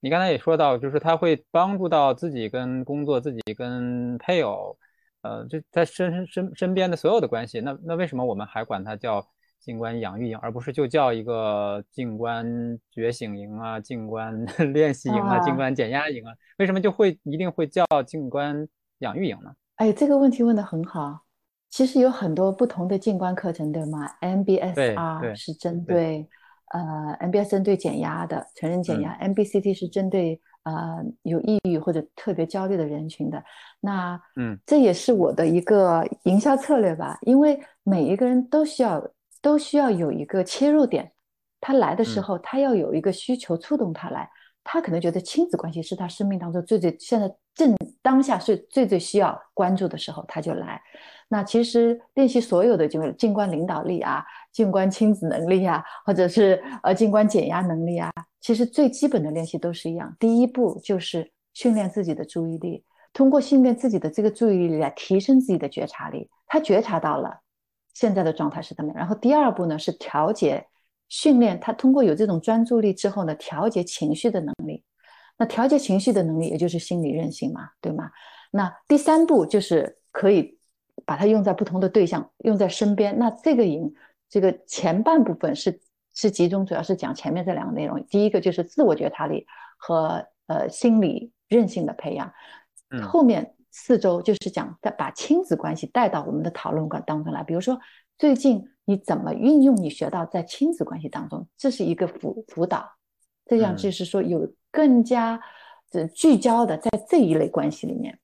Speaker 1: 你刚才也说到，就是它会帮助到自己跟工作、自己跟配偶，呃，就在身身身边的所有的关系。那那为什么我们还管它叫静观养育营，而不是就叫一个静观觉醒营啊、静观 练习营啊、静观减压营啊？为什么就会一定会叫静观养育营呢？
Speaker 2: 哎，这个问题问的很好。其实有很多不同的静观课程，对吗？MBSR 是针对。呃，MBS 针对减压的成人减压，MBCT 是针对呃有抑郁或者特别焦虑的人群的。那嗯，这也是我的一个营销策略吧，因为每一个人都需要都需要有一个切入点，他来的时候他要有一个需求触动他来，他可能觉得亲子关系是他生命当中最最现在正当下是最最需要关注的时候，他就来。那其实练习所有的就是静观领导力啊，静观亲子能力啊，或者是呃静观减压能力啊，其实最基本的练习都是一样。第一步就是训练自己的注意力，通过训练自己的这个注意力来提升自己的觉察力。他觉察到了现在的状态是怎么样，然后第二步呢是调节训练他通过有这种专注力之后呢，调节情绪的能力。那调节情绪的能力也就是心理韧性嘛，对吗？那第三步就是可以。把它用在不同的对象，用在身边。那这个营，这个前半部分是是集中主要是讲前面这两个内容，第一个就是自我觉察力和呃心理韧性的培养，后面四周就是讲再把亲子关系带到我们的讨论馆当中来，比如说最近你怎么运用你学到在亲子关系当中，这是一个辅辅导，这样就是说有更加的聚焦的在这一类关系里面。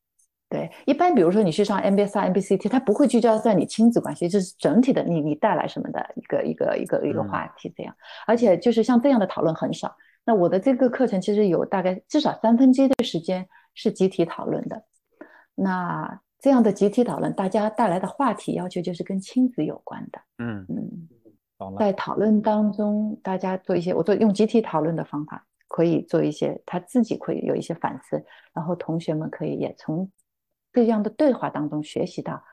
Speaker 2: 对，一般比如说你去上 MBSR、MBCT，它不会聚焦在你亲子关系，就是整体的你你带来什么的一个一个一个一个话题这样。而且就是像这样的讨论很少。那我的这个课程其实有大概至少三分之一的时间是集体讨论的。那这样的集体讨论，大家带来的话题要求就是跟亲子有关的。
Speaker 1: 嗯嗯，
Speaker 2: 在讨论当中，大家做一些，我做用集体讨论的方法，可以做一些他自己会有一些反思，然后同学们可以也从。这样的对话当中学习到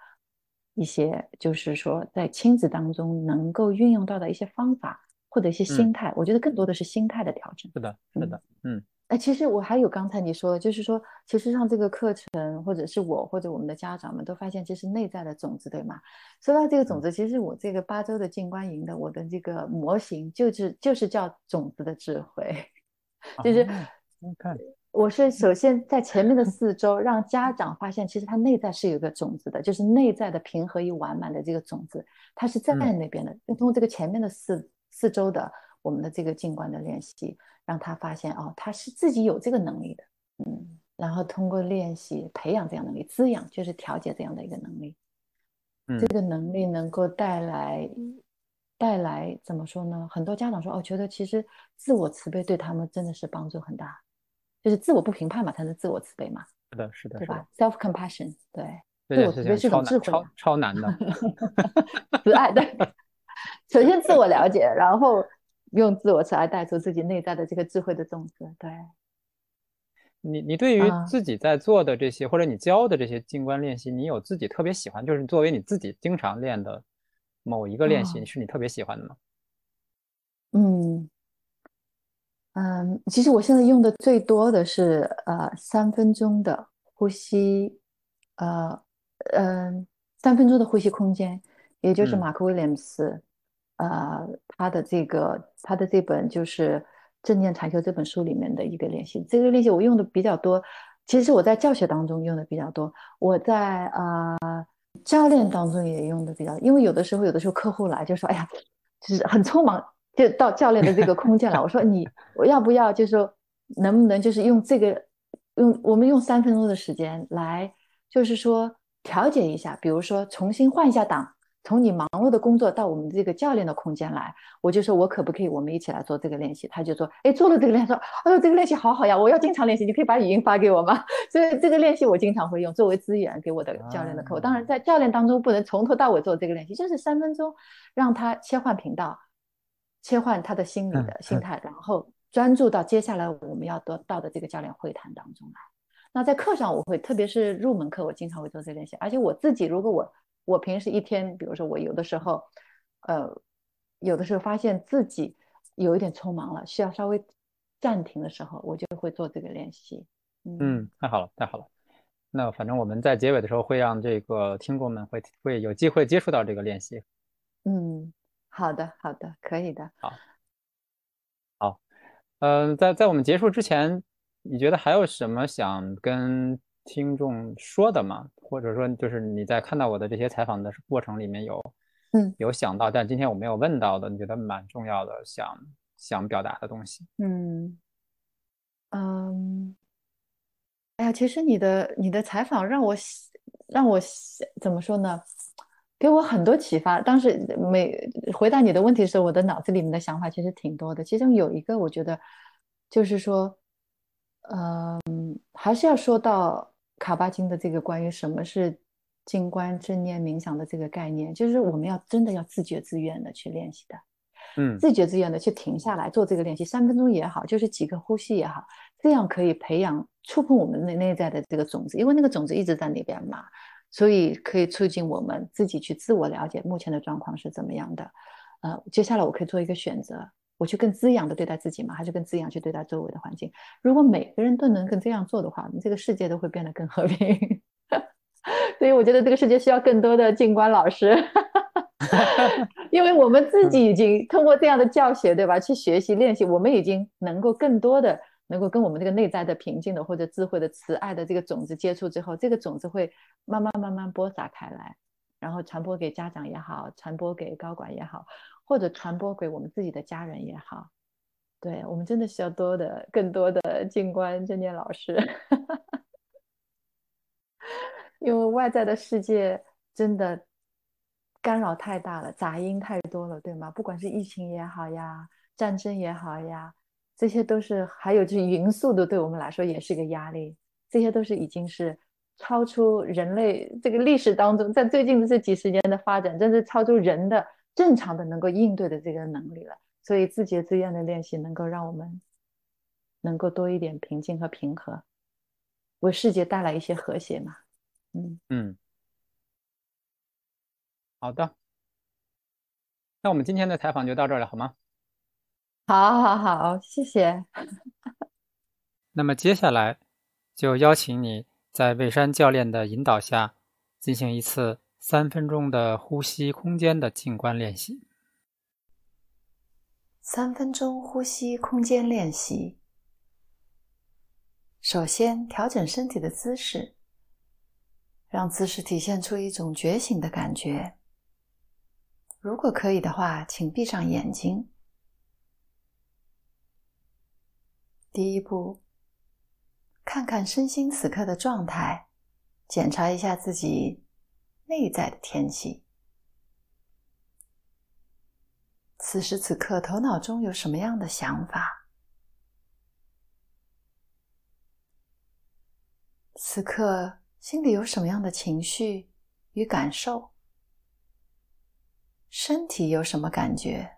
Speaker 2: 一些，就是说在亲子当中能够运用到的一些方法或者一些心态，我觉得更多的是心态的调整。
Speaker 1: 是的，是的，嗯。
Speaker 2: 哎，其实我还有刚才你说的，就是说，其实上这个课程，或者是我或者我们的家长们都发现，这是内在的种子，对吗？说到这个种子，其实我这个八周的静观营的我的这个模型，就是就是叫种子的智慧，就是
Speaker 1: 看。
Speaker 2: 我是首先在前面的 四周让家长发现，其实他内在是有个种子的，就是内在的平和与完满的这个种子，它是在那边的。通过这个前面的四四周的我们的这个静观的练习，让他发现哦，他是自己有这个能力的，嗯，然后通过练习培养这样能力，滋养就是调节这样的一个能力，
Speaker 1: 嗯，
Speaker 2: 这个能力能够带来带来怎么说呢？很多家长说哦，觉得其实自我慈悲对他们真的是帮助很大。就是自我不评判嘛，才能自我慈悲嘛。
Speaker 1: 是的，是的，
Speaker 2: 对吧？Self compassion，对，
Speaker 1: 自
Speaker 2: 我慈悲是种智慧，
Speaker 1: 超超难的。
Speaker 2: 慈爱，对。首先自我了解，然后用自我慈爱带出自己内在的这个智慧的种子。对。
Speaker 1: 你你对于自己在做的这些，或者你教的这些静观练习，你有自己特别喜欢，就是作为你自己经常练的某一个练习，是你特别喜欢的吗？
Speaker 2: 嗯。嗯，其实我现在用的最多的是呃三分钟的呼吸，呃嗯三分钟的呼吸空间，也就是马克威廉姆斯，呃他的这个他的这本就是《正念禅修》这本书里面的一个练习。这个练习我用的比较多，其实我在教学当中用的比较多，我在啊教练当中也用的比较，因为有的时候有的时候客户来就说，哎呀，就是很匆忙。就到教练的这个空间了。我说你，我要不要？就是说，能不能就是用这个，用我们用三分钟的时间来，就是说调节一下，比如说重新换一下档，从你忙碌的工作到我们这个教练的空间来。我就说我可不可以，我们一起来做这个练习？他就说，哎，做了这个练习，说，哎呦，这个练习好好呀，我要经常练习。你可以把语音发给我吗？所以这个练习我经常会用作为资源给我的教练的客户。当然，在教练当中不能从头到尾做这个练习，就是三分钟，让他切换频道。切换他的心理的心态，然后专注到接下来我们要得到的这个教练会谈当中来。那在课上我会，特别是入门课，我经常会做这个练习。而且我自己，如果我我平时一天，比如说我有的时候，呃，有的时候发现自己有一点匆忙了，需要稍微暂停的时候，我就会做这个练习。
Speaker 1: 嗯，太好了，太好了。那反正我们在结尾的时候会让这个听众们会会有机会接触到这个练习。
Speaker 2: 嗯。好的，好的，可以的。
Speaker 1: 好，好，嗯，在在我们结束之前，你觉得还有什么想跟听众说的吗？或者说，就是你在看到我的这些采访的过程里面有，
Speaker 2: 嗯，
Speaker 1: 有想到，但今天我没有问到的，你觉得蛮重要的，想想表达的东西？
Speaker 2: 嗯，嗯，哎呀，其实你的你的采访让我让我怎么说呢？给我很多启发。当时每回答你的问题的时候，我的脑子里面的想法其实挺多的。其中有一个，我觉得就是说，嗯，还是要说到卡巴金的这个关于什么是静观、正念、冥想的这个概念，就是我们要真的要自觉自愿的去练习的，
Speaker 1: 嗯，
Speaker 2: 自觉自愿的去停下来做这个练习，三分钟也好，就是几个呼吸也好，这样可以培养、触碰我们内内在的这个种子，因为那个种子一直在那边嘛。所以可以促进我们自己去自我了解目前的状况是怎么样的，呃，接下来我可以做一个选择，我去更滋养的对待自己吗，还是更滋养去对待周围的环境？如果每个人都能更这样做的话，这个世界都会变得更和平。所以我觉得这个世界需要更多的静观老师，
Speaker 3: 因为我们自己已经通过这样的教学，对吧？去学习练习，我们已经能够更多的能够跟我们这个内在的平静的或者智慧的慈爱的这个种子接触之后，这个种子会慢慢慢慢播撒开来，然后传播给家长也好，传播给高管也好，或者传播给我们自己的家人也好。对我们真的需要多的更多的 静观正念老师，因为外在的世界真的干扰太大了，杂音太多了，对吗？不管是疫情也好呀，战争也好呀，这些都是还有就是匀速的，对我们来说也是一个压力。这些都是已经是超出人类这个历史当中，在最近的这几十年的发展，真是超出人的正常的能够应对的这个能力了。所以自觉自愿的练习能够让我们能够多一点平静和平和，为世界带来一些和谐嘛。
Speaker 1: 嗯嗯，好的，那我们今天的采访就到这儿了，好吗？
Speaker 3: 好，好，好，谢谢。
Speaker 1: 那么接下来就邀请你在魏山教练的引导下，进行一次三分钟的呼吸空间的静观练习。
Speaker 2: 三分钟呼吸空间练习。首先，调整身体的姿势，让姿势体现出一种觉醒的感觉。如果可以的话，请闭上眼睛。第一步，看看身心此刻的状态，检查一下自己内在的天气。此时此刻，头脑中有什么样的想法？此刻心里有什么样的情绪与感受？身体有什么感觉？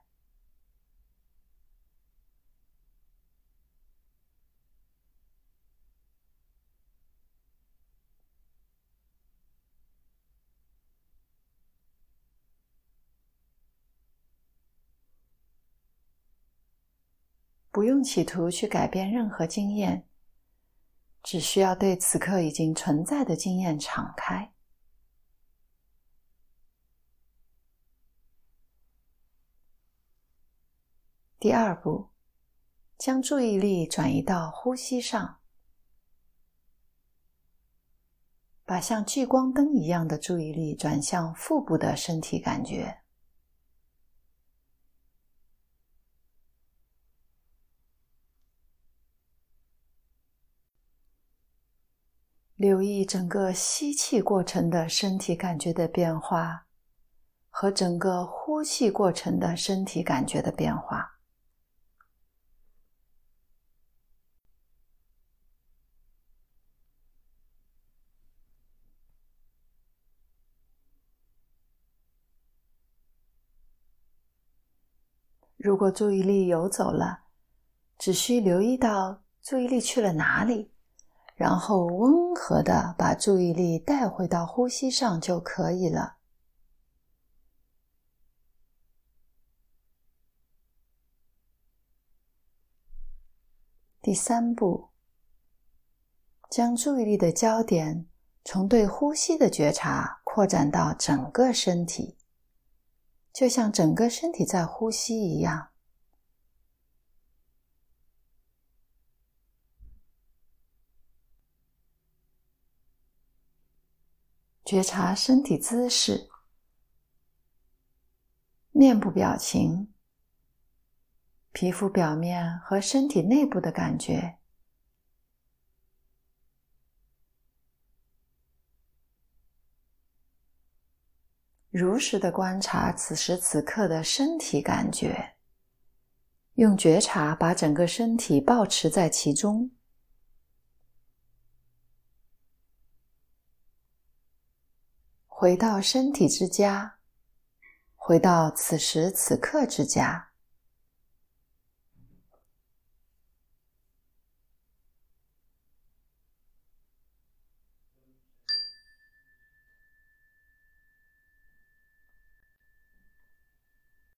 Speaker 2: 不用企图去改变任何经验，只需要对此刻已经存在的经验敞开。第二步，将注意力转移到呼吸上，把像聚光灯一样的注意力转向腹部的身体感觉。留意整个吸气过程的身体感觉的变化，和整个呼气过程的身体感觉的变化。如果注意力游走了，只需留意到注意力去了哪里。然后温和的把注意力带回到呼吸上就可以了。第三步，将注意力的焦点从对呼吸的觉察扩展到整个身体，就像整个身体在呼吸一样。觉察身体姿势、面部表情、皮肤表面和身体内部的感觉，如实的观察此时此刻的身体感觉，用觉察把整个身体保持在其中。回到身体之家，回到此时此刻之家。